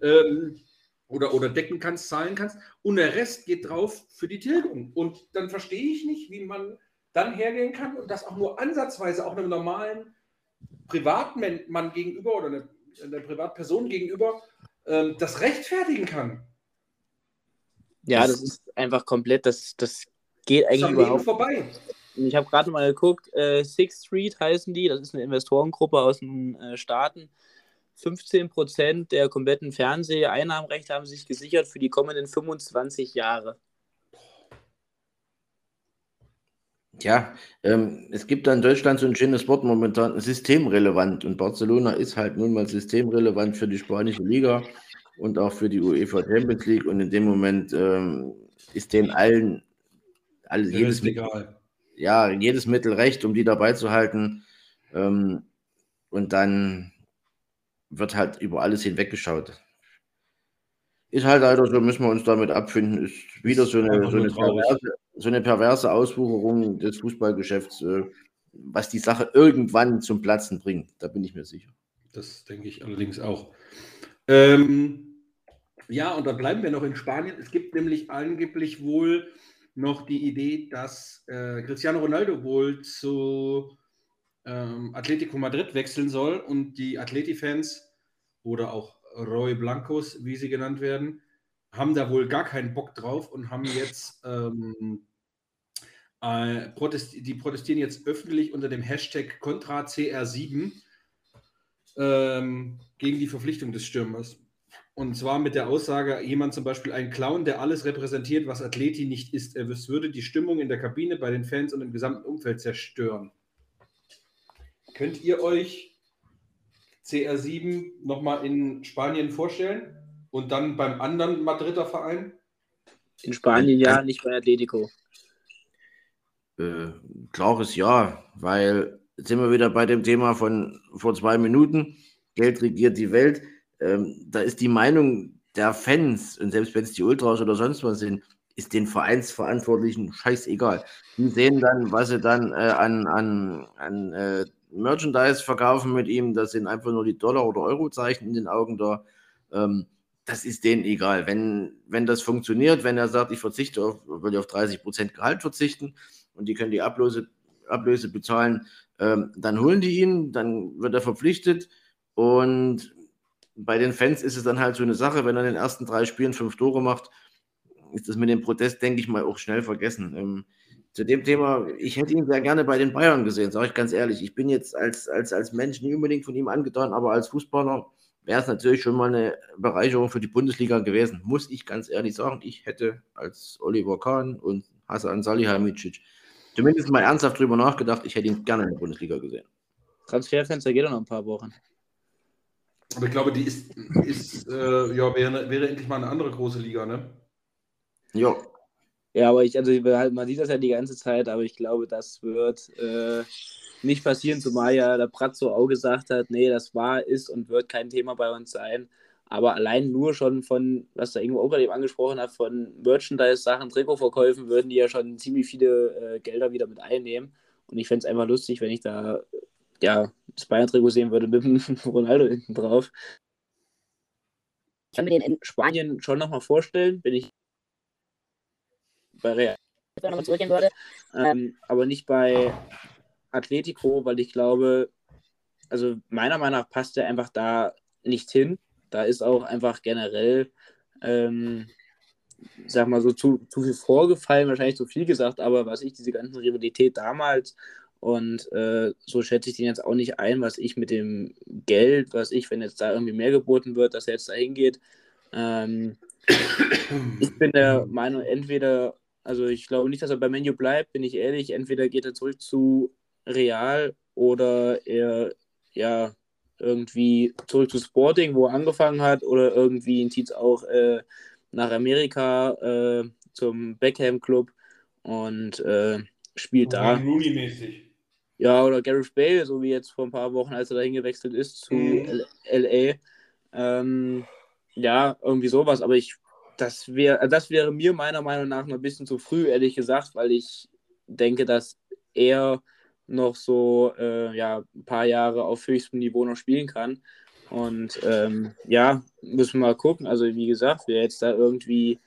ähm, oder, oder decken kannst, zahlen kannst. Und der Rest geht drauf für die Tilgung. Und dann verstehe ich nicht, wie man dann hergehen kann und das auch nur ansatzweise auch einem normalen Privatmann gegenüber oder eine der Privatperson gegenüber ähm, das rechtfertigen kann. Ja, das, das, ist einfach komplett, das, das geht eigentlich das überhaupt vorbei. Ich habe gerade mal geguckt, äh, Sixth Street heißen die, das ist eine Investorengruppe aus den äh, Staaten. 15% der kompletten Fernseheinnahmenrechte haben sich gesichert für die kommenden 25 Jahre. Ja, ähm, es gibt da in Deutschland so ein schönes Wort momentan, systemrelevant. Und Barcelona ist halt nun mal systemrelevant für die spanische Liga und auch für die UEFA Champions League. Und in dem Moment ähm, ist denen allen, all, jedes, Mittel, ja, jedes Mittel recht, um die dabei zu halten. Ähm, und dann wird halt über alles hinweggeschaut. Ist halt leider so, müssen wir uns damit abfinden. Ist wieder so eine, so eine perverse, so eine perverse Auswucherung des Fußballgeschäfts, äh, was die Sache irgendwann zum Platzen bringt. Da bin ich mir sicher. Das denke ich allerdings auch. Ähm, ja, und da bleiben wir noch in Spanien. Es gibt nämlich angeblich wohl noch die Idee, dass äh, Cristiano Ronaldo wohl zu ähm, Atletico Madrid wechseln soll und die Atleti-Fans oder auch Roy Blancos, wie sie genannt werden, haben da wohl gar keinen Bock drauf und haben jetzt ähm, äh, protest die protestieren jetzt öffentlich unter dem Hashtag Contra CR7 ähm, gegen die Verpflichtung des Stürmers. Und zwar mit der Aussage, jemand zum Beispiel ein Clown, der alles repräsentiert, was Athleti nicht ist. Er würde die Stimmung in der Kabine bei den Fans und im gesamten Umfeld zerstören. Könnt ihr euch CR7 nochmal in Spanien vorstellen? Und dann beim anderen Madrider Verein? In Spanien ja, nicht bei Atletico. Äh, klares Ja, weil jetzt sind wir wieder bei dem Thema von vor zwei Minuten. Geld regiert die Welt. Ähm, da ist die Meinung der Fans, und selbst wenn es die Ultras oder sonst was sind, ist den Vereinsverantwortlichen scheißegal. Die sehen dann, was sie dann äh, an, an, an äh, Merchandise verkaufen mit ihm. Das sind einfach nur die Dollar- oder Eurozeichen in den Augen da. Ähm, das ist denen egal. Wenn, wenn das funktioniert, wenn er sagt, ich verzichte auf, will auf 30 Prozent Gehalt verzichten und die können die Ablöse, Ablöse bezahlen, ähm, dann holen die ihn, dann wird er verpflichtet und bei den Fans ist es dann halt so eine Sache, wenn er in den ersten drei Spielen fünf Tore macht, ist das mit dem Protest, denke ich mal, auch schnell vergessen. Ähm, zu dem Thema, ich hätte ihn sehr gerne bei den Bayern gesehen, sage ich ganz ehrlich. Ich bin jetzt als, als, als Mensch nicht unbedingt von ihm angetan, aber als Fußballer wäre es natürlich schon mal eine Bereicherung für die Bundesliga gewesen, muss ich ganz ehrlich sagen. Ich hätte als Oliver Kahn und Hasan Salihamidzic zumindest mal ernsthaft drüber nachgedacht, ich hätte ihn gerne in der Bundesliga gesehen. Transferfenster geht noch ein paar Wochen. Aber ich glaube, die ist, ist äh, ja, wäre, wäre endlich mal eine andere große Liga, ne? Ja. Ja, aber ich, also man sieht das ja die ganze Zeit, aber ich glaube, das wird äh, nicht passieren, zumal ja der Pratzo auch gesagt hat, nee, das war, ist und wird kein Thema bei uns sein. Aber allein nur schon von, was der Ingo auch gerade eben angesprochen hat, von Merchandise-Sachen, Trikotverkäufen, würden die ja schon ziemlich viele äh, Gelder wieder mit einnehmen. Und ich fände es einfach lustig, wenn ich da ja, das Bayern-Trikot sehen würde mit dem Ronaldo hinten drauf. Ich kann mir den in Spanien schon nochmal vorstellen, wenn ich bei Real nochmal zurückgehen würde. Ähm, aber nicht bei Atletico, weil ich glaube, also meiner Meinung nach passt er einfach da nicht hin. Da ist auch einfach generell, ähm, sag mal so, zu, zu viel vorgefallen, wahrscheinlich zu viel gesagt, aber was ich, diese ganze Rivalität damals und äh, so schätze ich den jetzt auch nicht ein, was ich mit dem Geld, was ich, wenn jetzt da irgendwie mehr geboten wird, dass er jetzt da hingeht. Ähm, ich bin der Meinung, entweder, also ich glaube nicht, dass er bei Menu bleibt, bin ich ehrlich, entweder geht er zurück zu Real oder er ja irgendwie zurück zu Sporting, wo er angefangen hat, oder irgendwie zieht es auch äh, nach Amerika äh, zum Beckham Club und äh, spielt da. Rooney-mäßig. Ja, oder Gareth Bale, so wie jetzt vor ein paar Wochen, als er dahin gewechselt ist zu mhm. LA. Ähm, ja, irgendwie sowas, aber ich, das wäre, das wäre mir meiner Meinung nach noch ein bisschen zu früh, ehrlich gesagt, weil ich denke, dass er noch so äh, ja, ein paar Jahre auf höchstem Niveau noch spielen kann. Und ähm, ja, müssen wir mal gucken. Also, wie gesagt, wer jetzt da irgendwie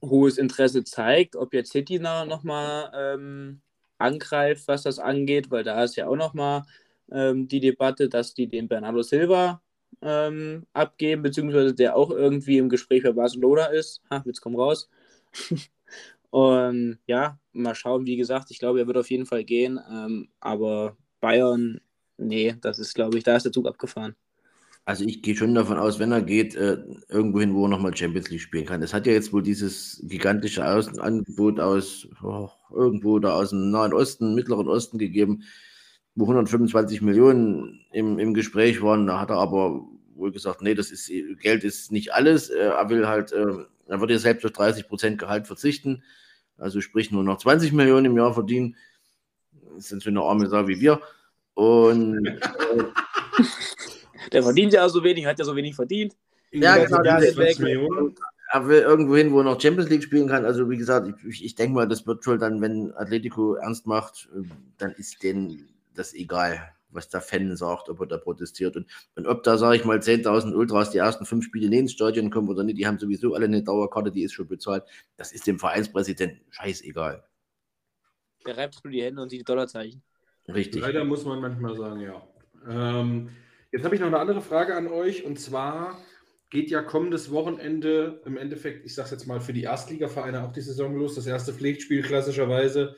hohes Interesse zeigt, ob jetzt City nochmal ähm, angreift, was das angeht, weil da ist ja auch nochmal ähm, die Debatte, dass die den Bernardo Silva ähm, abgeben, beziehungsweise der auch irgendwie im Gespräch bei Barcelona ist. Ha, jetzt komm raus. Und ja, mal schauen, wie gesagt, ich glaube, er wird auf jeden Fall gehen. Ähm, aber Bayern, nee, das ist, glaube ich, da ist der Zug abgefahren. Also ich gehe schon davon aus, wenn er geht, äh, irgendwo hin, wo er nochmal Champions League spielen kann. Es hat ja jetzt wohl dieses gigantische Außenangebot aus oh, irgendwo da aus dem Nahen Osten, Mittleren Osten gegeben, wo 125 Millionen im, im Gespräch waren. Da hat er aber wohl gesagt, nee, das ist Geld ist nicht alles. Äh, er will halt, äh, er wird ja selbst durch 30 Prozent Gehalt verzichten also sprich nur noch 20 Millionen im Jahr verdienen. Das sind so eine arme Sau wie wir. Und äh, der verdient ja auch so wenig, hat ja so wenig verdient. Ja, genau. Er will irgendwo hin, wo er noch Champions League spielen kann. Also, wie gesagt, ich, ich denke mal, das wird schon dann, wenn Atletico ernst macht, äh, dann ist denen das egal was der Fan sagt, ob er da protestiert. Und, und ob da, sage ich mal, 10.000 Ultras die ersten fünf Spiele nicht ins Stadion kommen oder nicht, die haben sowieso alle eine Dauerkarte, die ist schon bezahlt. Das ist dem Vereinspräsidenten scheißegal. Der reibt nur die Hände und sieht die Dollarzeichen. Richtig. Leider muss man manchmal sagen, ja. Ähm, jetzt habe ich noch eine andere Frage an euch und zwar geht ja kommendes Wochenende im Endeffekt, ich sage es jetzt mal, für die Erstligavereine auch die Saison los. Das erste Pflichtspiel klassischerweise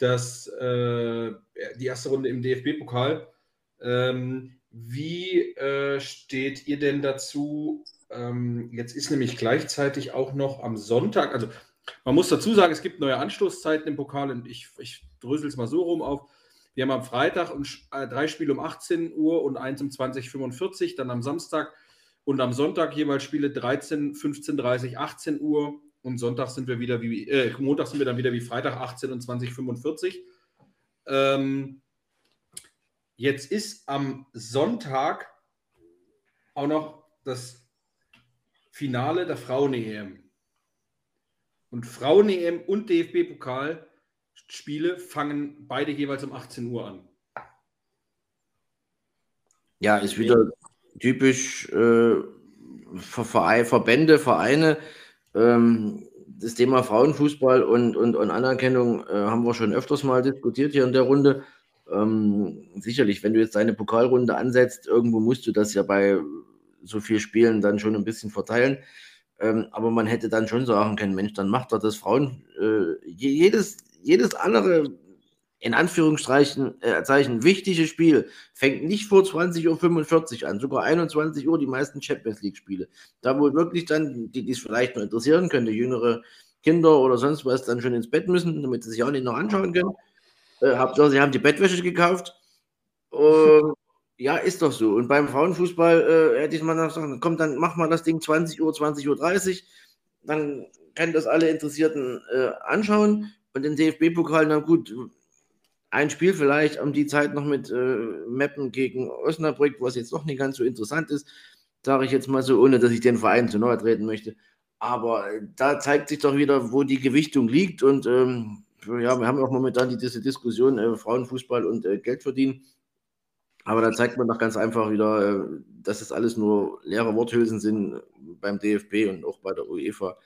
das, äh, die erste Runde im DFB-Pokal. Ähm, wie äh, steht ihr denn dazu? Ähm, jetzt ist nämlich gleichzeitig auch noch am Sonntag, also man muss dazu sagen, es gibt neue Anstoßzeiten im Pokal und ich, ich drösel es mal so rum auf. Wir haben am Freitag äh, drei Spiele um 18 Uhr und eins um 20.45 Uhr, dann am Samstag und am Sonntag jeweils Spiele 13, 15.30 18 Uhr und Sonntag sind wir wieder wie, äh, Montag sind wir dann wieder wie Freitag 18 und 2045. Ähm, jetzt ist am Sonntag auch noch das Finale der Frauen-EM. Und Frauen-EM und DFB-Pokal-Spiele fangen beide jeweils um 18 Uhr an. Ja, ist wieder typisch äh, Verbände, Vereine ähm, das Thema Frauenfußball und, und, und Anerkennung äh, haben wir schon öfters mal diskutiert hier in der Runde. Ähm, sicherlich, wenn du jetzt deine Pokalrunde ansetzt, irgendwo musst du das ja bei so vielen Spielen dann schon ein bisschen verteilen. Ähm, aber man hätte dann schon sagen können, Mensch, dann macht doch das Frauen, äh, jedes, jedes andere in Anführungszeichen äh, Zeichen, wichtige Spiel fängt nicht vor 20.45 Uhr an, sogar 21 Uhr die meisten Champions League-Spiele. Da wo wirklich dann, die, es vielleicht noch interessieren könnte, jüngere Kinder oder sonst was, dann schon ins Bett müssen, damit sie sich auch nicht noch anschauen können. Äh, Hauptsache, sie haben die Bettwäsche gekauft. Und, ja, ist doch so. Und beim Frauenfußball äh, hätte ich mal gesagt, komm, dann mach mal das Ding 20 Uhr, 20.30 Uhr. Dann können das alle Interessierten äh, anschauen. Und den DFB-Pokal, na gut, ein Spiel vielleicht um die Zeit noch mit äh, Meppen gegen Osnabrück, was jetzt noch nicht ganz so interessant ist, sage ich jetzt mal so, ohne dass ich den Verein zu nahe treten möchte. Aber äh, da zeigt sich doch wieder, wo die Gewichtung liegt. Und ähm, ja, wir haben auch momentan die, diese Diskussion äh, Frauenfußball und äh, Geld verdienen. Aber da zeigt man doch ganz einfach wieder, äh, dass es alles nur leere Worthülsen sind beim DFB und auch bei der UEFA.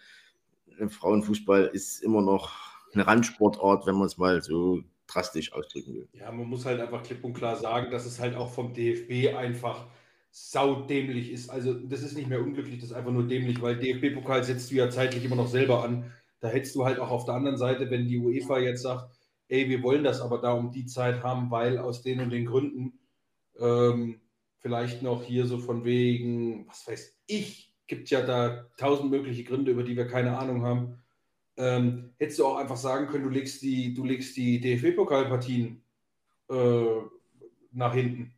Frauenfußball ist immer noch eine Randsportart, wenn man es mal so drastisch ausdrücken will. Ja, man muss halt einfach klipp und klar sagen, dass es halt auch vom DFB einfach saudämlich ist. Also das ist nicht mehr unglücklich, das ist einfach nur dämlich, weil DFB-Pokal setzt du ja zeitlich immer noch selber an. Da hättest du halt auch auf der anderen Seite, wenn die UEFA jetzt sagt, ey, wir wollen das aber da um die Zeit haben, weil aus den und den Gründen ähm, vielleicht noch hier so von wegen, was weiß ich, gibt ja da tausend mögliche Gründe, über die wir keine Ahnung haben ähm, hättest du auch einfach sagen können, du legst die, du legst die DFB-Pokalpartien äh, nach hinten.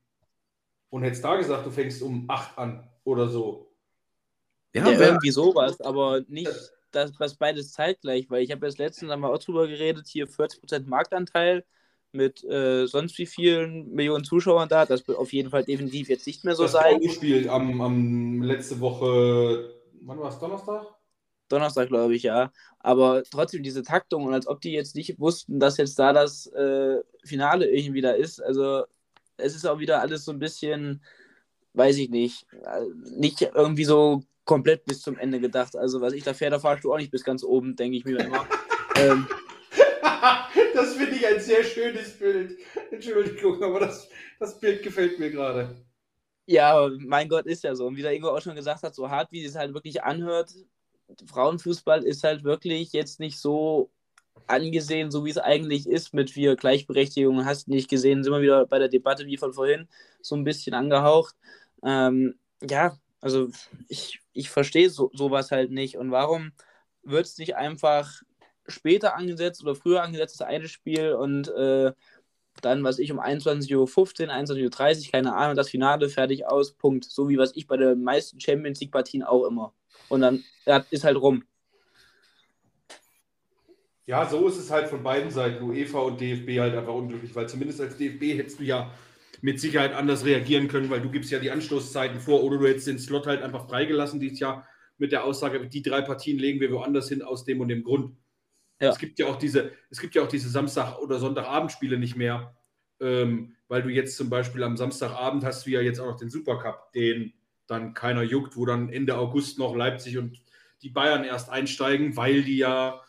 Und hättest da gesagt, du fängst um 8 an oder so. Ja, ja irgendwie sowas, aber nicht das, das beides zeitgleich, weil ich habe jetzt letztens einmal auch drüber geredet, hier 40% Marktanteil mit äh, sonst wie vielen Millionen Zuschauern da. Das wird auf jeden Fall definitiv jetzt nicht mehr so das sein. Das gespielt am, am letzte Woche, wann war es, Donnerstag? Donnerstag, glaube ich, ja. Aber trotzdem diese Taktung und als ob die jetzt nicht wussten, dass jetzt da das äh, Finale irgendwie da ist. Also es ist auch wieder alles so ein bisschen, weiß ich nicht, äh, nicht irgendwie so komplett bis zum Ende gedacht. Also was ich da fährt, da fahrst du auch nicht bis ganz oben, denke ich mir immer. ähm, das finde ich ein sehr schönes Bild. Entschuldigung, aber das, das Bild gefällt mir gerade. Ja, mein Gott, ist ja so. Und wie der Ingo auch schon gesagt hat, so hart, wie es halt wirklich anhört, Frauenfußball ist halt wirklich jetzt nicht so angesehen, so wie es eigentlich ist, mit wir Gleichberechtigung hast nicht gesehen, sind wir wieder bei der Debatte wie von vorhin, so ein bisschen angehaucht. Ähm, ja, also ich, ich verstehe so, sowas halt nicht. Und warum wird es nicht einfach später angesetzt oder früher angesetzt, das eine Spiel und äh, dann, was ich, um 21.15 Uhr, 21.30 Uhr, keine Ahnung, das Finale fertig aus, Punkt. So wie was ich bei den meisten Champions League-Partien auch immer und dann ja, ist halt rum. Ja, so ist es halt von beiden Seiten, UEFA und DFB halt einfach unglücklich, weil zumindest als DFB hättest du ja mit Sicherheit anders reagieren können, weil du gibst ja die Anstoßzeiten vor oder du hättest den Slot halt einfach freigelassen dieses Jahr mit der Aussage, die drei Partien legen wir woanders hin aus dem und dem Grund. Ja. Es gibt ja auch diese, es gibt ja auch diese Samstag- oder Sonntagabendspiele nicht mehr, ähm, weil du jetzt zum Beispiel am Samstagabend hast du ja jetzt auch noch den Supercup, den dann keiner juckt, wo dann Ende August noch Leipzig und die Bayern erst einsteigen, weil die ja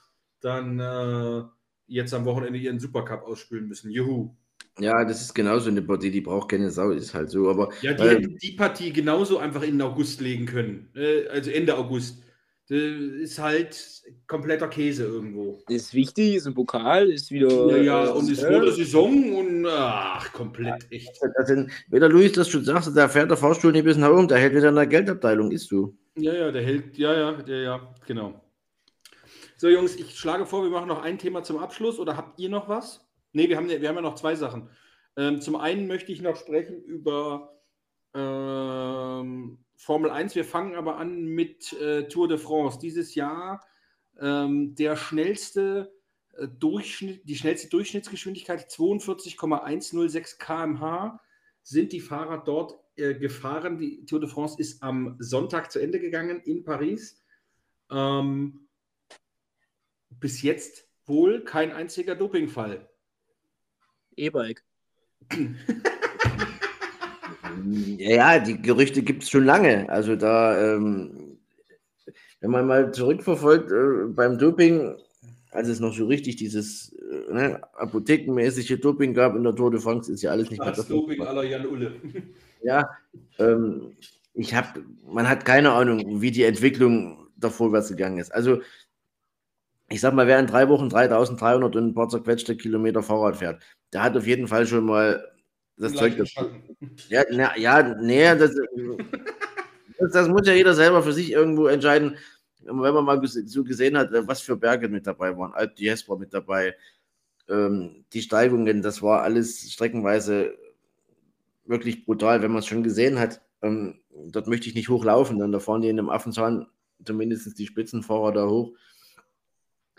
dann äh, jetzt am Wochenende ihren Supercup ausspülen müssen. Juhu. Ja, das ist genauso eine Partie, die braucht keine Sau, ist halt so. Aber, ja, die äh, hätten die Partie genauso einfach in August legen können. Äh, also Ende August. Das ist halt kompletter Käse irgendwo. Ist wichtig, ist ein Pokal, ist wieder. Ja, ja, und ist vor der Saison und ach, komplett echt. Also, wenn der Luis das schon sagt, der fährt der Fahrstuhl nicht bis nach oben, der hält wieder in der Geldabteilung, ist du. Ja, ja, der hält, ja, ja, ja, ja, genau. So, Jungs, ich schlage vor, wir machen noch ein Thema zum Abschluss oder habt ihr noch was? Ne, wir haben, wir haben ja noch zwei Sachen. Ähm, zum einen möchte ich noch sprechen über ähm, Formel 1. Wir fangen aber an mit äh, Tour de France. Dieses Jahr ähm, der schnellste äh, Durchschnitt, die schnellste Durchschnittsgeschwindigkeit 42,106 km/h sind die Fahrer dort äh, gefahren. Die Tour de France ist am Sonntag zu Ende gegangen in Paris. Ähm, bis jetzt wohl kein einziger Dopingfall. E-Bike. Ja, die Gerüchte gibt es schon lange. Also da, ähm, wenn man mal zurückverfolgt äh, beim Doping, als es noch so richtig dieses äh, ne, apothekenmäßige Doping gab in der Tour de France, ist ja alles nicht mehr das Doping aller Jan Ulle. Ja, ähm, ich habe, man hat keine Ahnung, wie die Entwicklung da vorwärts gegangen ist. Also, ich sag mal, wer in drei Wochen 3300 und ein paar zerquetschte Kilometer Fahrrad fährt, der hat auf jeden Fall schon mal das Zeug. Das, ja, na, ja, nee, das, das, das, muss ja jeder selber für sich irgendwo entscheiden. Wenn man mal so gesehen hat, was für Berge mit dabei waren. Alp d'Huez war mit dabei. Ähm, die Steigungen, das war alles streckenweise wirklich brutal, wenn man es schon gesehen hat. Ähm, dort möchte ich nicht hochlaufen, dann da fahren die in einem Affenzahn zumindest die Spitzenfahrer da hoch.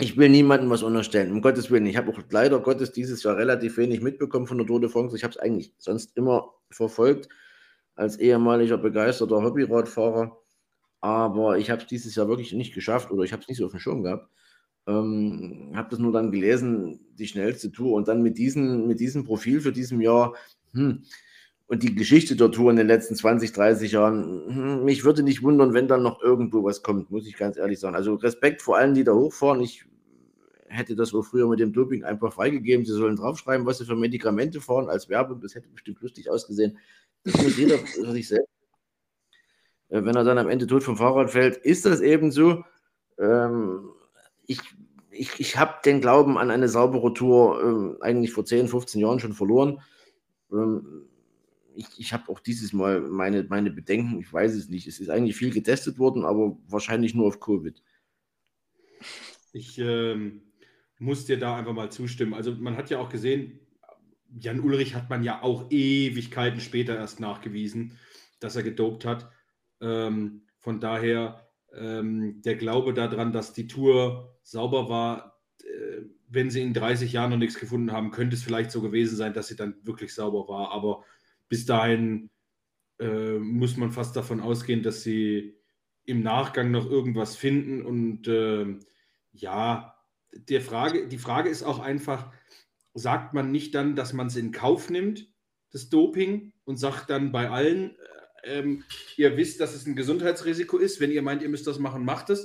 Ich will niemandem was unterstellen, um Gottes Willen. Ich habe auch leider Gottes dieses Jahr relativ wenig mitbekommen von der Tour de France. Ich habe es eigentlich sonst immer verfolgt als ehemaliger begeisterter Hobbyradfahrer. Aber ich habe es dieses Jahr wirklich nicht geschafft oder ich habe es nicht so auf dem Schirm gehabt. Ähm, habe das nur dann gelesen, die schnellste Tour und dann mit, diesen, mit diesem Profil für diesem Jahr. Hm, und die Geschichte der Tour in den letzten 20, 30 Jahren, hm, mich würde nicht wundern, wenn dann noch irgendwo was kommt, muss ich ganz ehrlich sagen. Also Respekt vor allen, die da hochfahren. Ich hätte das wohl früher mit dem Doping einfach freigegeben. Sie sollen draufschreiben, was sie für Medikamente fahren als Werbung. Das hätte bestimmt lustig ausgesehen. Das muss jeder für sich selbst. Äh, wenn er dann am Ende tot vom Fahrrad fällt, ist das eben so. Ähm, ich ich, ich habe den Glauben an eine saubere Tour ähm, eigentlich vor 10, 15 Jahren schon verloren. Ich, ich habe auch dieses Mal meine, meine Bedenken, ich weiß es nicht. Es ist eigentlich viel getestet worden, aber wahrscheinlich nur auf Covid. Ich ähm, muss dir da einfach mal zustimmen. Also man hat ja auch gesehen, Jan Ulrich hat man ja auch Ewigkeiten später erst nachgewiesen, dass er gedopt hat. Ähm, von daher ähm, der Glaube daran, dass die Tour sauber war, äh, wenn sie in 30 Jahren noch nichts gefunden haben, könnte es vielleicht so gewesen sein, dass sie dann wirklich sauber war. Aber bis dahin äh, muss man fast davon ausgehen, dass sie im Nachgang noch irgendwas finden. Und äh, ja, der Frage, die Frage ist auch einfach, sagt man nicht dann, dass man es in Kauf nimmt, das Doping, und sagt dann bei allen, äh, ähm, ihr wisst, dass es ein Gesundheitsrisiko ist, wenn ihr meint, ihr müsst das machen, macht es.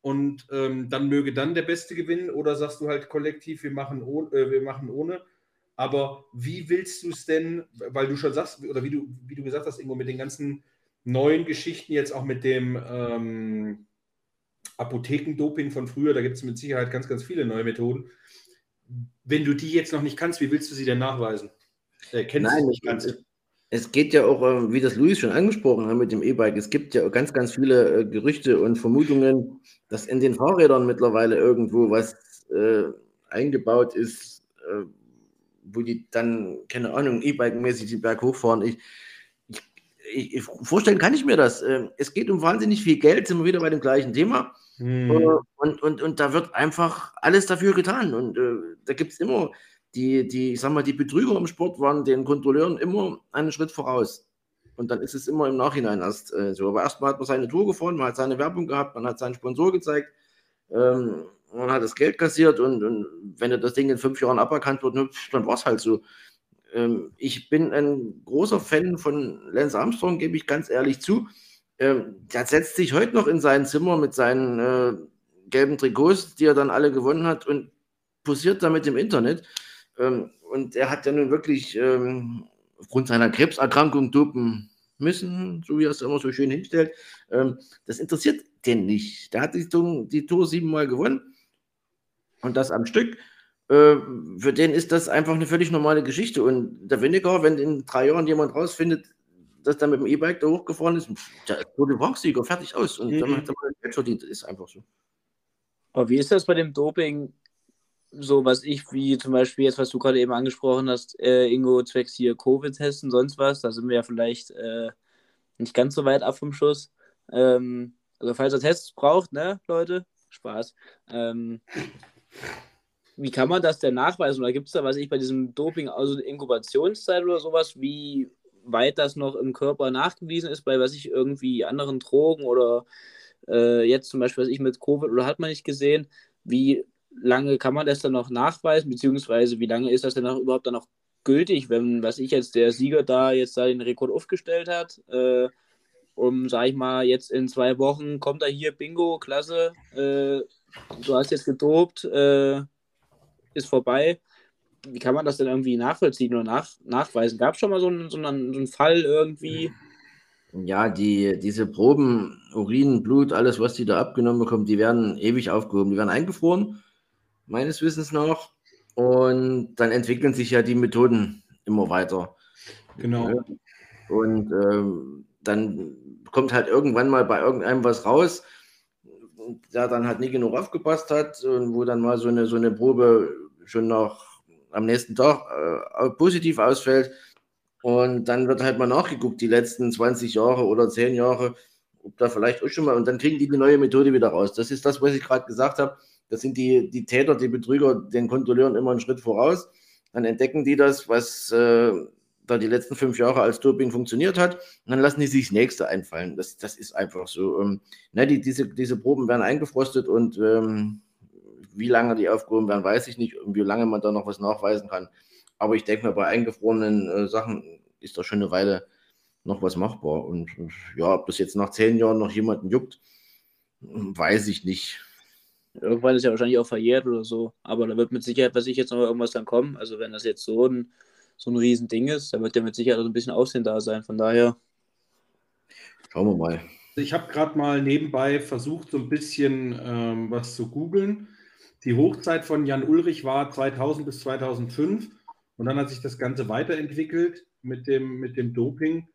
Und ähm, dann möge dann der Beste gewinnen, oder sagst du halt kollektiv, wir machen, ohne, äh, wir machen ohne. Aber wie willst du es denn, weil du schon sagst, oder wie du, wie du gesagt hast, irgendwo mit den ganzen neuen Geschichten, jetzt auch mit dem ähm, Apothekendoping von früher, da gibt es mit Sicherheit ganz, ganz viele neue Methoden. Wenn du die jetzt noch nicht kannst, wie willst du sie denn nachweisen? Äh, Nein, nicht ganz. Es geht ja auch, äh, wie das Luis schon angesprochen hat mit dem E-Bike, es gibt ja ganz, ganz viele äh, Gerüchte und Vermutungen, dass in den Fahrrädern mittlerweile irgendwo was äh, eingebaut ist, äh, wo die dann, keine Ahnung, E-Bike-mäßig den Berg hochfahren. Ich, ich, ich, vorstellen kann ich mir das. Ähm, es geht um wahnsinnig viel Geld, sind wir wieder bei dem gleichen Thema. Hm. Und, und, und da wird einfach alles dafür getan. Und äh, da gibt es immer, die, die, ich sag mal, die Betrüger im Sport waren den Kontrolleuren immer einen Schritt voraus. Und dann ist es immer im Nachhinein erst äh, so. Aber erstmal hat man seine Tour gefahren, man hat seine Werbung gehabt, man hat seinen Sponsor gezeigt. Ähm, man hat das Geld kassiert und, und wenn das Ding in fünf Jahren aberkannt wird, ne, dann war es halt so. Ähm, ich bin ein großer Fan von Lance Armstrong, gebe ich ganz ehrlich zu. Ähm, der setzt sich heute noch in sein Zimmer mit seinen äh, gelben Trikots, die er dann alle gewonnen hat und posiert damit im Internet. Ähm, und er hat ja nun wirklich ähm, aufgrund seiner Krebserkrankung dopen müssen, so wie er es immer so schön hinstellt. Ähm, das interessiert den nicht. Der hat die, die Tour siebenmal gewonnen und das am Stück. Äh, für den ist das einfach eine völlig normale Geschichte. Und der Weniger, wenn in drei Jahren jemand rausfindet, dass der mit dem E-Bike da hochgefahren ist, der wurde Bronxsieger, fertig aus. Und mhm. dann hat er mal Geld verdient. Ist einfach so. Aber wie ist das bei dem Doping? So was ich, wie zum Beispiel jetzt, was du gerade eben angesprochen hast, äh, Ingo, zwecks hier Covid-Tests und sonst was, da sind wir ja vielleicht äh, nicht ganz so weit ab vom Schuss. Ähm, also falls ihr Tests braucht, ne, Leute, Spaß. Ähm, wie kann man das denn nachweisen? Oder gibt es da, was ich bei diesem Doping, also Inkubationszeit oder sowas, wie weit das noch im Körper nachgewiesen ist, bei was ich irgendwie anderen Drogen oder äh, jetzt zum Beispiel, was ich mit Covid oder hat man nicht gesehen, wie lange kann man das dann noch nachweisen, beziehungsweise wie lange ist das denn auch überhaupt dann noch gültig, wenn, was ich jetzt, der Sieger da jetzt da den Rekord aufgestellt hat, äh, um, sag ich mal, jetzt in zwei Wochen kommt er hier, Bingo, klasse, äh, du hast jetzt gedopt, äh, ist vorbei. Wie kann man das denn irgendwie nachvollziehen oder nach, nachweisen? Gab es schon mal so einen, so, einen, so einen Fall irgendwie? Ja, die, diese Proben, Urin, Blut, alles, was die da abgenommen bekommen, die werden ewig aufgehoben. Die werden eingefroren, meines Wissens nach. Und dann entwickeln sich ja die Methoden immer weiter. Genau. Und ähm, dann kommt halt irgendwann mal bei irgendeinem was raus, der dann halt nie genug aufgepasst hat und wo dann mal so eine, so eine Probe schon noch am nächsten Tag äh, positiv ausfällt. Und dann wird halt mal nachgeguckt, die letzten 20 Jahre oder 10 Jahre, ob da vielleicht auch schon mal, und dann kriegen die die neue Methode wieder raus. Das ist das, was ich gerade gesagt habe. Das sind die, die Täter, die Betrüger, den Kontrolleuren immer einen Schritt voraus. Dann entdecken die das, was äh, da die letzten fünf Jahre als Doping funktioniert hat, dann lassen die sich das nächste einfallen. Das, das ist einfach so. Ähm, ne, die, diese, diese Proben werden eingefrostet und ähm, wie lange die aufgehoben werden, weiß ich nicht und wie lange man da noch was nachweisen kann. Aber ich denke mal, bei eingefrorenen äh, Sachen ist da schon eine Weile noch was machbar. Und, und ja, ob das jetzt nach zehn Jahren noch jemanden juckt, weiß ich nicht. Irgendwann ist ja wahrscheinlich auch verjährt oder so. Aber da wird mit Sicherheit, was ich jetzt noch irgendwas dann kommen. Also wenn das jetzt so ein so ein Riesending ist, da wird ja mit Sicherheit so ein bisschen Aussehen da sein. Von daher. Schauen wir mal. Ich habe gerade mal nebenbei versucht, so ein bisschen ähm, was zu googeln. Die Hochzeit von Jan Ulrich war 2000 bis 2005 und dann hat sich das Ganze weiterentwickelt mit dem, mit dem Doping.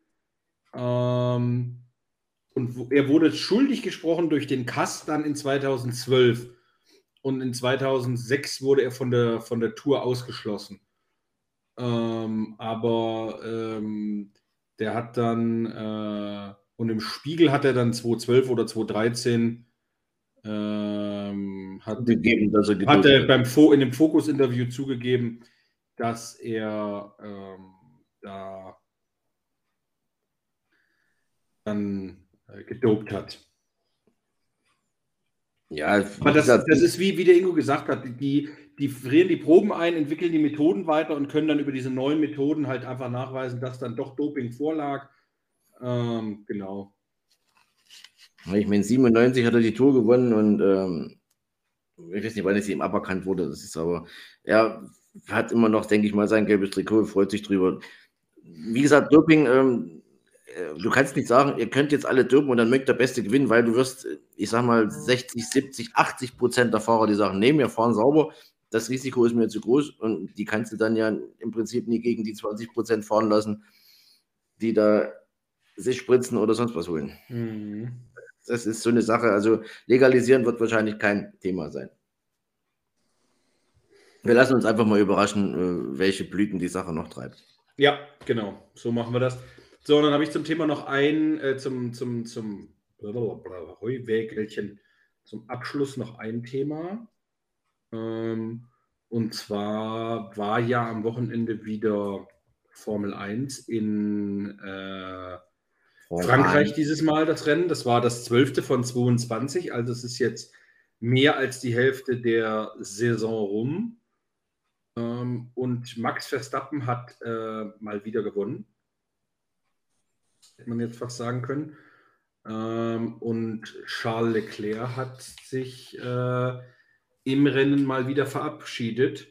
Ähm, und er wurde schuldig gesprochen durch den Kass dann in 2012. Und in 2006 wurde er von der, von der Tour ausgeschlossen. Ähm, aber ähm, der hat dann, äh, und im Spiegel hat er dann 2012 oder 2013 ähm, hat, gegeben, dass er hat er beim Fo in dem Fokus-Interview zugegeben, dass er ähm, da dann äh, gedopt hat. Ja, aber das, das ist wie, wie der Ingo gesagt hat, die, die frieren die Proben ein, entwickeln die Methoden weiter und können dann über diese neuen Methoden halt einfach nachweisen, dass dann doch Doping vorlag. Ähm, genau. Ich meine, 97 hat er die Tour gewonnen und ähm, ich weiß nicht, wann es ihm aberkannt wurde. Das ist aber, er hat immer noch, denke ich mal, sein gelbes Trikot, freut sich drüber. Wie gesagt, Doping, ähm, äh, du kannst nicht sagen, ihr könnt jetzt alle dopen und dann mögt der Beste gewinnen, weil du wirst, ich sag mal, 60, 70, 80 Prozent der Fahrer, die sagen, nee, wir fahren sauber, das Risiko ist mir zu groß und die kannst du dann ja im Prinzip nie gegen die 20 Prozent fahren lassen, die da sich spritzen oder sonst was holen. Mhm. Das ist so eine Sache. Also legalisieren wird wahrscheinlich kein Thema sein. Wir lassen uns einfach mal überraschen, äh, welche Blüten die Sache noch treibt. Ja, genau. So machen wir das. So, und dann habe ich zum Thema noch ein, äh, zum, zum, zum Heuwägelchen, zum Abschluss noch ein Thema. Ähm, und zwar war ja am Wochenende wieder Formel 1 in äh, Frankreich dieses Mal das Rennen. Das war das 12. von 22, also es ist jetzt mehr als die Hälfte der Saison rum. Ähm, und Max Verstappen hat äh, mal wieder gewonnen. Hätte man jetzt fast sagen können. Ähm, und Charles Leclerc hat sich äh, im Rennen mal wieder verabschiedet.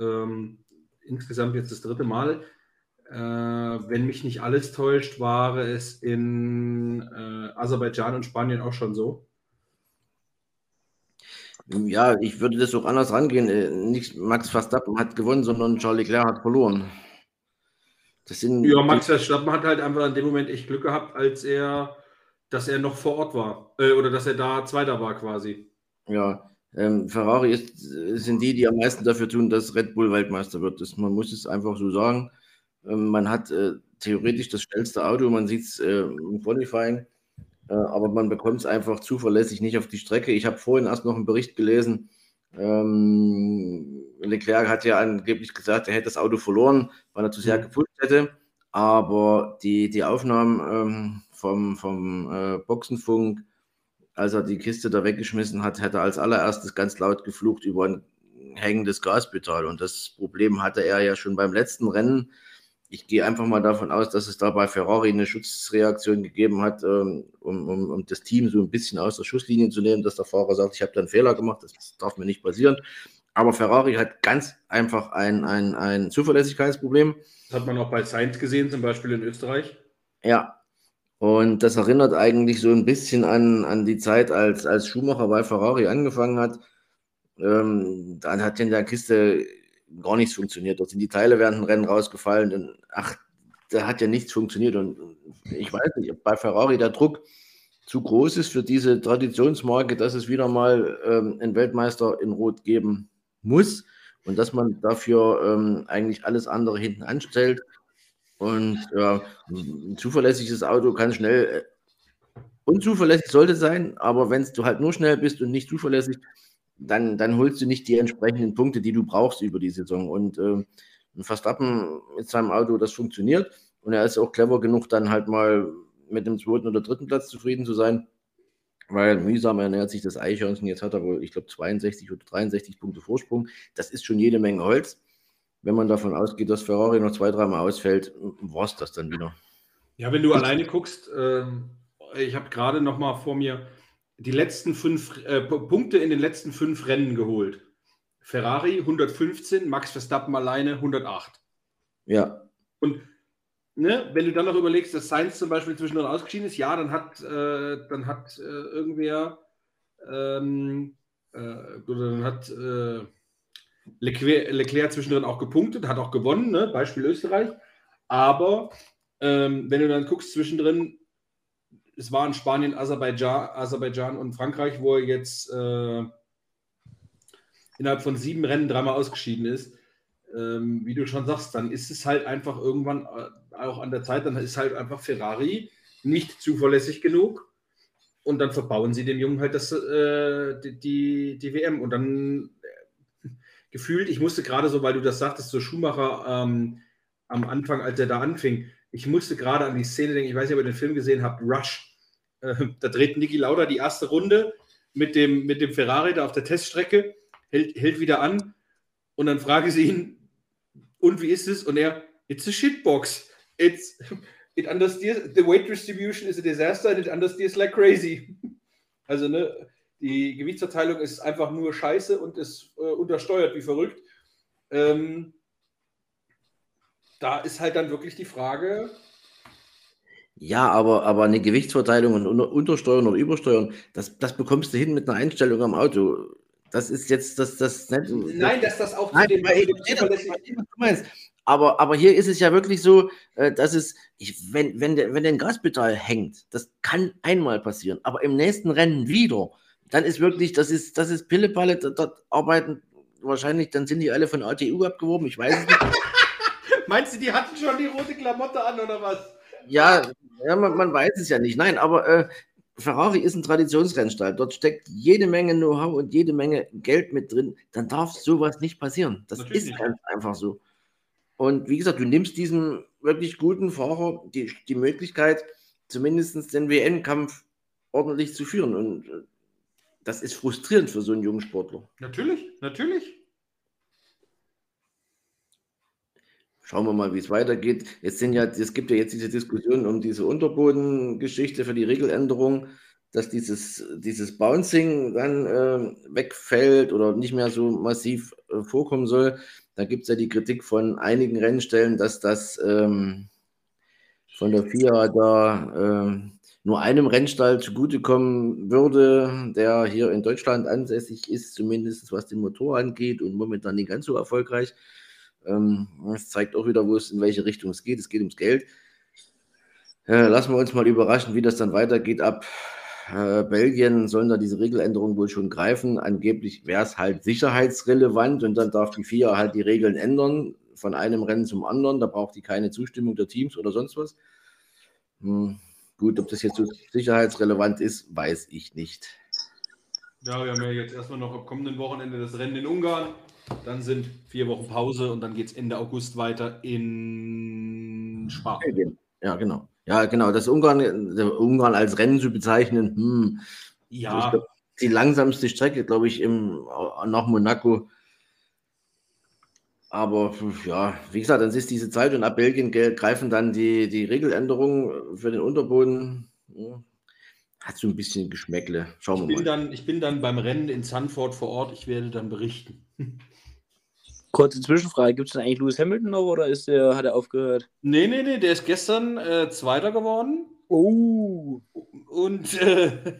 Ähm, insgesamt jetzt das dritte Mal. Äh, wenn mich nicht alles täuscht, war es in äh, Aserbaidschan und Spanien auch schon so. Ja, ich würde das auch anders rangehen. Äh, nicht Max Verstappen hat gewonnen, sondern Charles Leclerc hat verloren. Das sind ja, Max Verstappen hat halt einfach in dem Moment echt Glück gehabt, als er, dass er noch vor Ort war. Äh, oder dass er da Zweiter war quasi. Ja, ähm, Ferrari ist, sind die, die am meisten dafür tun, dass Red Bull Weltmeister wird. Das, man muss es einfach so sagen. Ähm, man hat äh, theoretisch das schnellste Auto, man sieht es äh, im Qualifying, äh, aber man bekommt es einfach zuverlässig nicht auf die Strecke. Ich habe vorhin erst noch einen Bericht gelesen. Ähm, Leclerc hat ja angeblich gesagt, er hätte das Auto verloren, weil er zu sehr mhm. gepusht hätte. Aber die, die Aufnahmen ähm, vom, vom äh, Boxenfunk als er die Kiste da weggeschmissen hat, hat er als allererstes ganz laut geflucht über ein hängendes Gaspedal. Und das Problem hatte er ja schon beim letzten Rennen. ich gehe einfach mal davon aus, dass es da bei Ferrari eine Schutzreaktion gegeben hat, ähm, um, um, um, das Team so ein bisschen aus der Schusslinie zu nehmen, dass der Fahrer sagt, ich habe da einen Fehler gemacht, das darf mir nicht passieren. Aber Ferrari hat ganz einfach ein, ein, ein Zuverlässigkeitsproblem. Das hat man auch bei Sainz gesehen, zum Beispiel in Österreich. Ja. Und das erinnert eigentlich so ein bisschen an, an die Zeit, als, als Schumacher bei Ferrari angefangen hat. Ähm, dann hat in der Kiste gar nichts funktioniert. Dort sind die Teile während dem Rennen rausgefallen. Und, ach, da hat ja nichts funktioniert. Und ich weiß nicht, ob bei Ferrari der Druck zu groß ist für diese Traditionsmarke, dass es wieder mal ähm, einen Weltmeister in Rot geben muss und dass man dafür ähm, eigentlich alles andere hinten anstellt. Und ja, ein zuverlässiges Auto kann schnell, äh, unzuverlässig sollte sein, aber wenn du halt nur schnell bist und nicht zuverlässig, dann, dann holst du nicht die entsprechenden Punkte, die du brauchst über die Saison. Und äh, Verstappen mit seinem Auto, das funktioniert. Und er ist auch clever genug, dann halt mal mit dem zweiten oder dritten Platz zufrieden zu sein. Weil mühsam ernährt sich das Eichhörnchen. Jetzt hat er wohl, ich glaube, 62 oder 63 Punkte Vorsprung. Das ist schon jede Menge Holz. Wenn man davon ausgeht, dass Ferrari noch zwei, dreimal ausfällt, war es das dann wieder. Ja, wenn du alleine guckst, äh, ich habe gerade noch mal vor mir die letzten fünf äh, Punkte in den letzten fünf Rennen geholt. Ferrari 115, Max Verstappen alleine 108. Ja. Und ne, wenn du dann noch überlegst, dass Sainz zum Beispiel zwischendrin ausgeschieden ist, ja, dann hat, äh, dann hat äh, irgendwer ähm, äh, oder dann hat äh, Leclerc, Leclerc, zwischendrin auch gepunktet, hat auch gewonnen, ne? Beispiel Österreich. Aber ähm, wenn du dann guckst zwischendrin, es war in Spanien, Aserbaidschan, Aserbaidschan und Frankreich, wo er jetzt äh, innerhalb von sieben Rennen dreimal ausgeschieden ist. Ähm, wie du schon sagst, dann ist es halt einfach irgendwann äh, auch an der Zeit, dann ist halt einfach Ferrari nicht zuverlässig genug und dann verbauen sie dem Jungen halt das, äh, die, die, WM und dann gefühlt, ich musste gerade so, weil du das sagtest, so Schumacher ähm, am Anfang, als er da anfing, ich musste gerade an die Szene denken, ich weiß nicht, ob ihr den Film gesehen habt, Rush. Äh, da dreht Niki Lauda die erste Runde mit dem, mit dem Ferrari da auf der Teststrecke, hält, hält wieder an und dann frage sie ihn, und wie ist es? Und er, it's a shitbox. It's, it understeers, the weight distribution is a disaster and it understeers like crazy. Also, ne, die Gewichtsverteilung ist einfach nur scheiße und ist äh, untersteuert wie verrückt. Ähm, da ist halt dann wirklich die Frage. Ja, aber, aber eine Gewichtsverteilung und Untersteuern oder Übersteuern, das, das bekommst du hin mit einer Einstellung am Auto. Das ist jetzt das. das nicht, Nein, dass das auch nein, zu dem. Nein, aber, aber hier ist es ja wirklich so, äh, dass es, ich, wenn, wenn, der, wenn der Gaspedal hängt, das kann einmal passieren, aber im nächsten Rennen wieder, dann ist wirklich, das ist, das ist Pillepalle, dort arbeiten wahrscheinlich, dann sind die alle von ATU abgeworben, ich weiß es nicht. Meinst du, die hatten schon die rote Klamotte an oder was? Ja, ja man, man weiß es ja nicht. Nein, aber äh, Ferrari ist ein Traditionsrennstall. Dort steckt jede Menge Know-how und jede Menge Geld mit drin. Dann darf sowas nicht passieren. Das Natürlich ist nicht. ganz einfach so. Und wie gesagt, du nimmst diesem wirklich guten Fahrer die, die Möglichkeit, zumindest den WN-Kampf ordentlich zu führen. Und äh, das ist frustrierend für so einen jungen Sportler. Natürlich, natürlich. Schauen wir mal, wie es weitergeht. Jetzt sind ja, es gibt ja jetzt diese Diskussion um diese Unterbodengeschichte für die Regeländerung, dass dieses, dieses Bouncing dann äh, wegfällt oder nicht mehr so massiv äh, vorkommen soll. Da gibt es ja die Kritik von einigen Rennstellen, dass das ähm, von der FIA da äh, nur einem Rennstall zugutekommen würde, der hier in Deutschland ansässig ist, zumindest was den Motor angeht und momentan nicht ganz so erfolgreich. Ähm, das zeigt auch wieder, wo es in welche Richtung es geht. Es geht ums Geld. Äh, lassen wir uns mal überraschen, wie das dann weitergeht. Ab äh, Belgien sollen da diese Regeländerungen wohl schon greifen. Angeblich wäre es halt sicherheitsrelevant und dann darf die FIA halt die Regeln ändern von einem Rennen zum anderen. Da braucht die keine Zustimmung der Teams oder sonst was. Hm, gut, ob das jetzt so sicherheitsrelevant ist, weiß ich nicht. Ja, wir haben ja jetzt erstmal noch am kommenden Wochenende das Rennen in Ungarn. Dann sind vier Wochen Pause und dann geht es Ende August weiter in Spa. Ja, genau. Ja, genau. Das Ungarn, Ungarn als Rennen zu bezeichnen, hm, ja. Glaub, die langsamste Strecke, glaube ich, im, nach Monaco. Aber ja, wie gesagt, dann ist diese Zeit und ab Belgien greifen dann die, die Regeländerungen für den Unterboden. Ja, hat so ein bisschen Geschmäckle. Schauen wir mal. Dann, ich bin dann beim Rennen in Sanford vor Ort. Ich werde dann berichten. Kurze Zwischenfrage: Gibt es denn eigentlich Lewis Hamilton noch oder ist der, hat er aufgehört? Nee, nee, nee, der ist gestern äh, Zweiter geworden. Oh. Und, äh,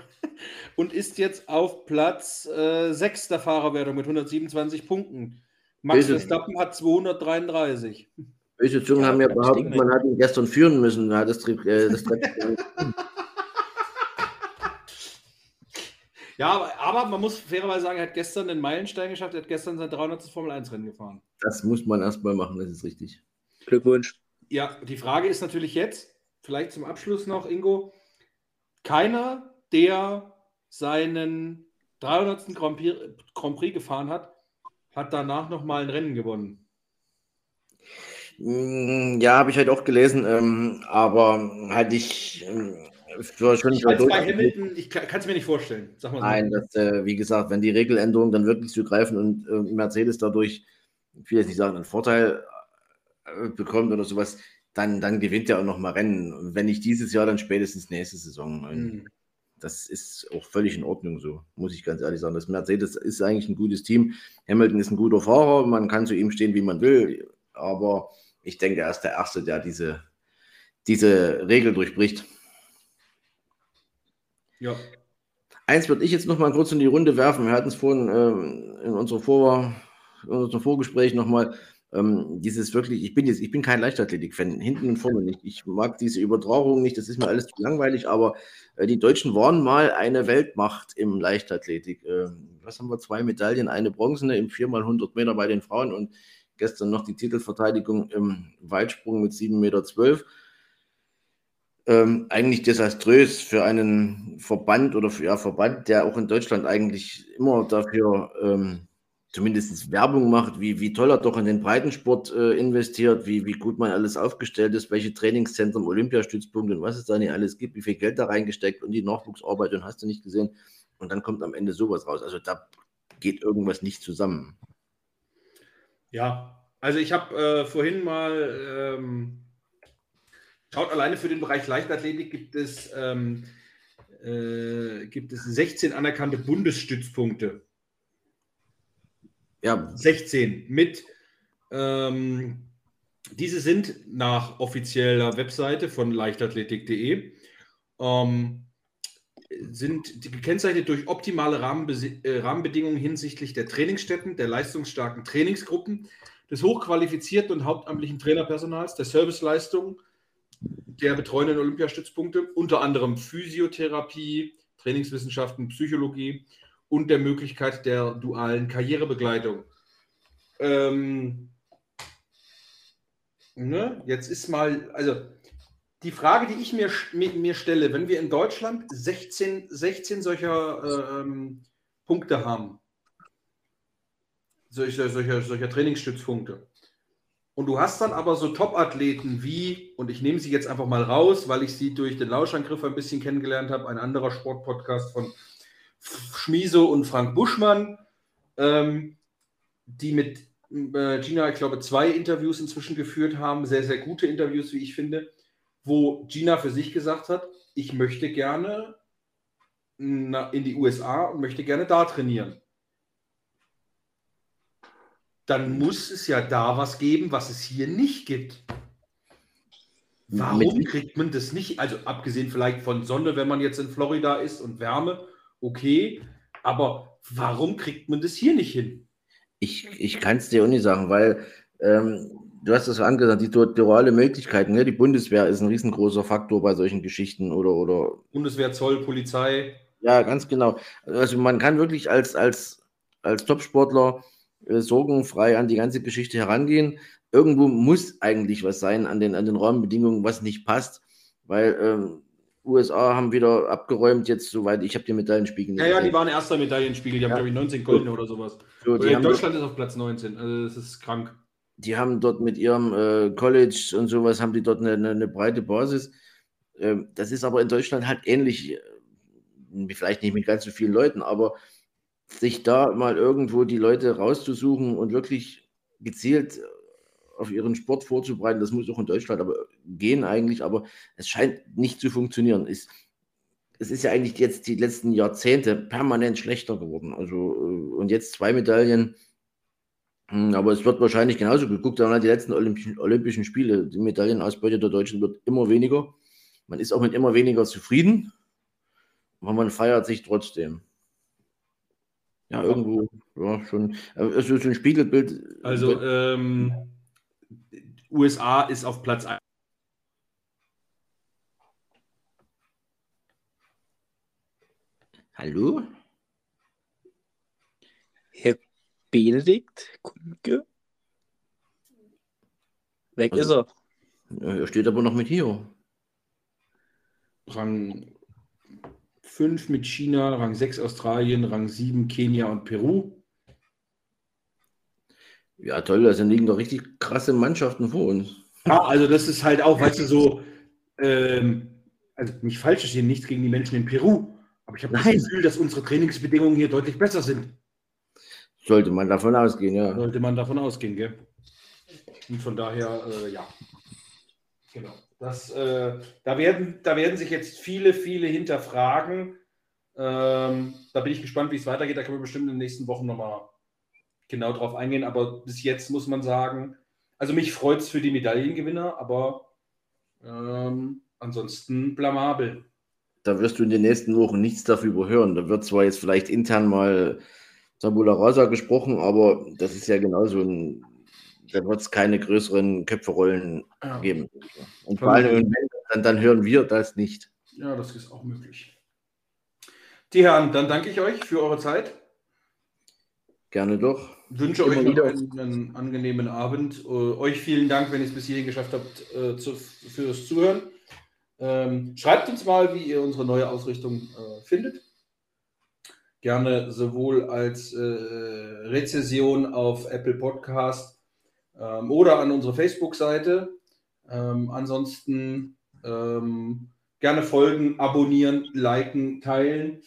und ist jetzt auf Platz äh, 6 der Fahrerwertung mit 127 Punkten. Max Verstappen hat 233. Böse Zungen ja, haben ja behauptet, man hat ihn gestern führen müssen. Hat das, äh, das ja, aber, aber, man muss fairerweise sagen, er hat gestern den Meilenstein geschafft, er hat gestern sein 300. Formel-1-Rennen gefahren. Das muss man erstmal machen, das ist richtig. Glückwunsch. Ja, die Frage ist natürlich jetzt, vielleicht zum Abschluss noch, Ingo, keiner, der seinen 300. Grand Prix gefahren hat, hat danach nochmal ein Rennen gewonnen. Mm, ja, habe ich halt auch gelesen, ähm, aber halt ich ähm, für schon ich Hamilton, ich kann es mir nicht vorstellen. So. Nein, das, äh, wie gesagt, wenn die Regeländerungen dann wirklich zu greifen und äh, Mercedes dadurch, ich will jetzt nicht sagen, einen Vorteil äh, bekommt oder sowas, dann, dann gewinnt er auch noch mal Rennen. Wenn nicht dieses Jahr, dann spätestens nächste Saison. Mhm das ist auch völlig in Ordnung so, muss ich ganz ehrlich sagen. Das Mercedes ist eigentlich ein gutes Team. Hamilton ist ein guter Fahrer, man kann zu ihm stehen, wie man will, aber ich denke, er ist der Erste, der diese, diese Regel durchbricht. Ja. Eins würde ich jetzt noch mal kurz in die Runde werfen. Wir hatten es vorhin äh, in, unserer Vor in unserem Vorgespräch noch mal ähm, dieses wirklich, ich bin jetzt, ich bin kein Leichtathletik-Fan, hinten und vorne nicht. Ich mag diese Übertragung nicht, das ist mir alles zu langweilig, aber äh, die Deutschen waren mal eine Weltmacht im Leichtathletik. Äh, was haben wir? Zwei Medaillen, eine bronzene im 4x100 Meter bei den Frauen und gestern noch die Titelverteidigung im Weitsprung mit 7,12 Meter. Ähm, eigentlich desaströs für einen Verband oder für ja, Verband, der auch in Deutschland eigentlich immer dafür ähm, zumindest Werbung macht, wie, wie toll er doch in den Breitensport äh, investiert, wie, wie gut man alles aufgestellt ist, welche Trainingszentren, Olympiastützpunkte und was es da nicht alles gibt, wie viel Geld da reingesteckt und die Nachwuchsarbeit und hast du nicht gesehen. Und dann kommt am Ende sowas raus. Also da geht irgendwas nicht zusammen. Ja, also ich habe äh, vorhin mal ähm, schaut, alleine für den Bereich Leichtathletik gibt es, ähm, äh, gibt es 16 anerkannte Bundesstützpunkte ja. 16 mit. Ähm, diese sind nach offizieller Webseite von leichtathletik.de ähm, sind gekennzeichnet durch optimale Rahmenbe äh, Rahmenbedingungen hinsichtlich der Trainingsstätten, der leistungsstarken Trainingsgruppen, des hochqualifizierten und hauptamtlichen Trainerpersonals, der Serviceleistung der betreuenden Olympiastützpunkte, unter anderem Physiotherapie, Trainingswissenschaften, Psychologie und der Möglichkeit der dualen Karrierebegleitung. Ähm, ne? Jetzt ist mal, also die Frage, die ich mir, mir, stelle, wenn wir in Deutschland 16, 16 solcher ähm, Punkte haben, solcher, solcher, solcher Trainingsstützpunkte, und du hast dann aber so Top-Athleten wie, und ich nehme sie jetzt einfach mal raus, weil ich sie durch den Lauschangriff ein bisschen kennengelernt habe, ein anderer Sportpodcast von Schmieso und Frank Buschmann, ähm, die mit äh, Gina, ich glaube, zwei Interviews inzwischen geführt haben, sehr, sehr gute Interviews, wie ich finde, wo Gina für sich gesagt hat, ich möchte gerne in die USA und möchte gerne da trainieren. Dann muss es ja da was geben, was es hier nicht gibt. Warum kriegt man das nicht? Also abgesehen vielleicht von Sonne, wenn man jetzt in Florida ist und Wärme, okay, aber warum kriegt man das hier nicht hin? Ich, ich kann es dir auch nicht sagen, weil ähm, du hast das angesagt, die duale Möglichkeiten, ne? die Bundeswehr ist ein riesengroßer Faktor bei solchen Geschichten oder, oder Bundeswehr, Zoll, Polizei. Ja, ganz genau. Also man kann wirklich als, als, als Topsportler äh, sorgenfrei an die ganze Geschichte herangehen. Irgendwo muss eigentlich was sein an den, an den Rahmenbedingungen, was nicht passt, weil ähm, USA haben wieder abgeräumt, jetzt soweit ich habe die Medaillenspiegel. Ja, ja, die waren erster Medaillenspiegel, die haben, glaube ich, 19 Goldene oder sowas. So, oder Deutschland ist auf Platz 19, also das ist krank. Die haben dort mit ihrem äh, College und sowas, haben die dort eine, eine, eine breite Basis. Ähm, das ist aber in Deutschland halt ähnlich, äh, vielleicht nicht mit ganz so vielen Leuten, aber sich da mal irgendwo die Leute rauszusuchen und wirklich gezielt auf ihren Sport vorzubereiten. Das muss auch in Deutschland aber gehen eigentlich, aber es scheint nicht zu funktionieren. Es, es ist ja eigentlich jetzt die letzten Jahrzehnte permanent schlechter geworden. Also, äh, und jetzt zwei Medaillen. Hm, aber es wird wahrscheinlich genauso geguckt, dann die letzten Olympischen, Olympischen Spiele. Die Medaillenausbeute der Deutschen wird immer weniger. Man ist auch mit immer weniger zufrieden, aber man feiert sich trotzdem. Ja, irgendwo, ja, schon. Also so ein Spiegelbild. Also, ähm, USA ist auf Platz 1. Hallo? Herr Benedikt Kunke? Weg also, ist er. Er steht aber noch mit hier. Rang 5 mit China, Rang 6 Australien, Rang 7 Kenia und Peru. Ja, toll, da liegen doch richtig krasse Mannschaften vor uns. Ja, also das ist halt auch, weißt du, so, ähm, also nicht falsch ist hier nichts gegen die Menschen in Peru, aber ich habe das Gefühl, dass unsere Trainingsbedingungen hier deutlich besser sind. Sollte man davon ausgehen, ja. Sollte man davon ausgehen, gell? Und von daher, äh, ja. Genau. Das, äh, da, werden, da werden sich jetzt viele, viele hinterfragen. Ähm, da bin ich gespannt, wie es weitergeht. Da können wir bestimmt in den nächsten Wochen nochmal genau drauf eingehen. Aber bis jetzt muss man sagen, also mich freut es für die Medaillengewinner, aber ähm, ansonsten blamabel. Da wirst du in den nächsten Wochen nichts darüber hören. Da wird zwar jetzt vielleicht intern mal Tabula Rasa gesprochen, aber das ist ja genauso ein da wird es keine größeren Köpferollen ja. geben. Und vor allem, dann, dann hören wir das nicht. Ja, das ist auch möglich. Die Herren, dann danke ich euch für eure Zeit. Gerne doch. Wünsche Immer euch wieder einen, einen, angenehmen Abend. Uh, euch vielen Dank, wenn ihr es bis hierhin geschafft habt, uh, zu, fürs Zuhören. Ähm, schreibt uns mal, wie ihr unsere neue Ausrichtung äh, findet. Gerne sowohl als äh, Rezession auf Apple Podcast ähm, oder an unsere Facebook-Seite. Ähm, ansonsten ähm, gerne folgen, abonnieren, liken, teilen.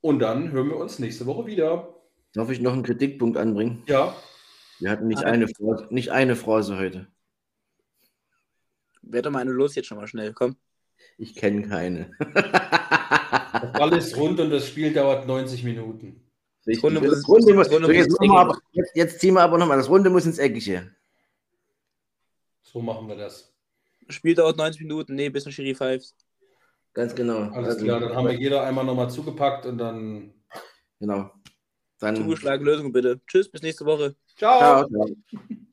Und dann hören wir uns nächste Woche wieder. Darf ich noch einen Kritikpunkt anbringen? Ja. Wir hatten nicht, eine, Phrase, nicht eine Phrase heute. Wer doch mal eine los jetzt schon mal schnell, komm. Ich kenne keine. Der Ball ist rund und das Spiel dauert 90 Minuten. Das Runde muss, das Runde muss, Runde jetzt, aber, jetzt, jetzt, ziehen wir aber nochmal, das Runde muss ins Eckige. So machen wir das. Spiel dauert 90 Minuten, nee, bis ein Schiri pfeift. Ganz genau. Alles also, klar, dann haben wir jeder einmal nochmal zugepackt und dann. Genau. Dann. Zugeschlagen Lösung bitte. Tschüss, bis nächste Woche. Ciao. Ciao.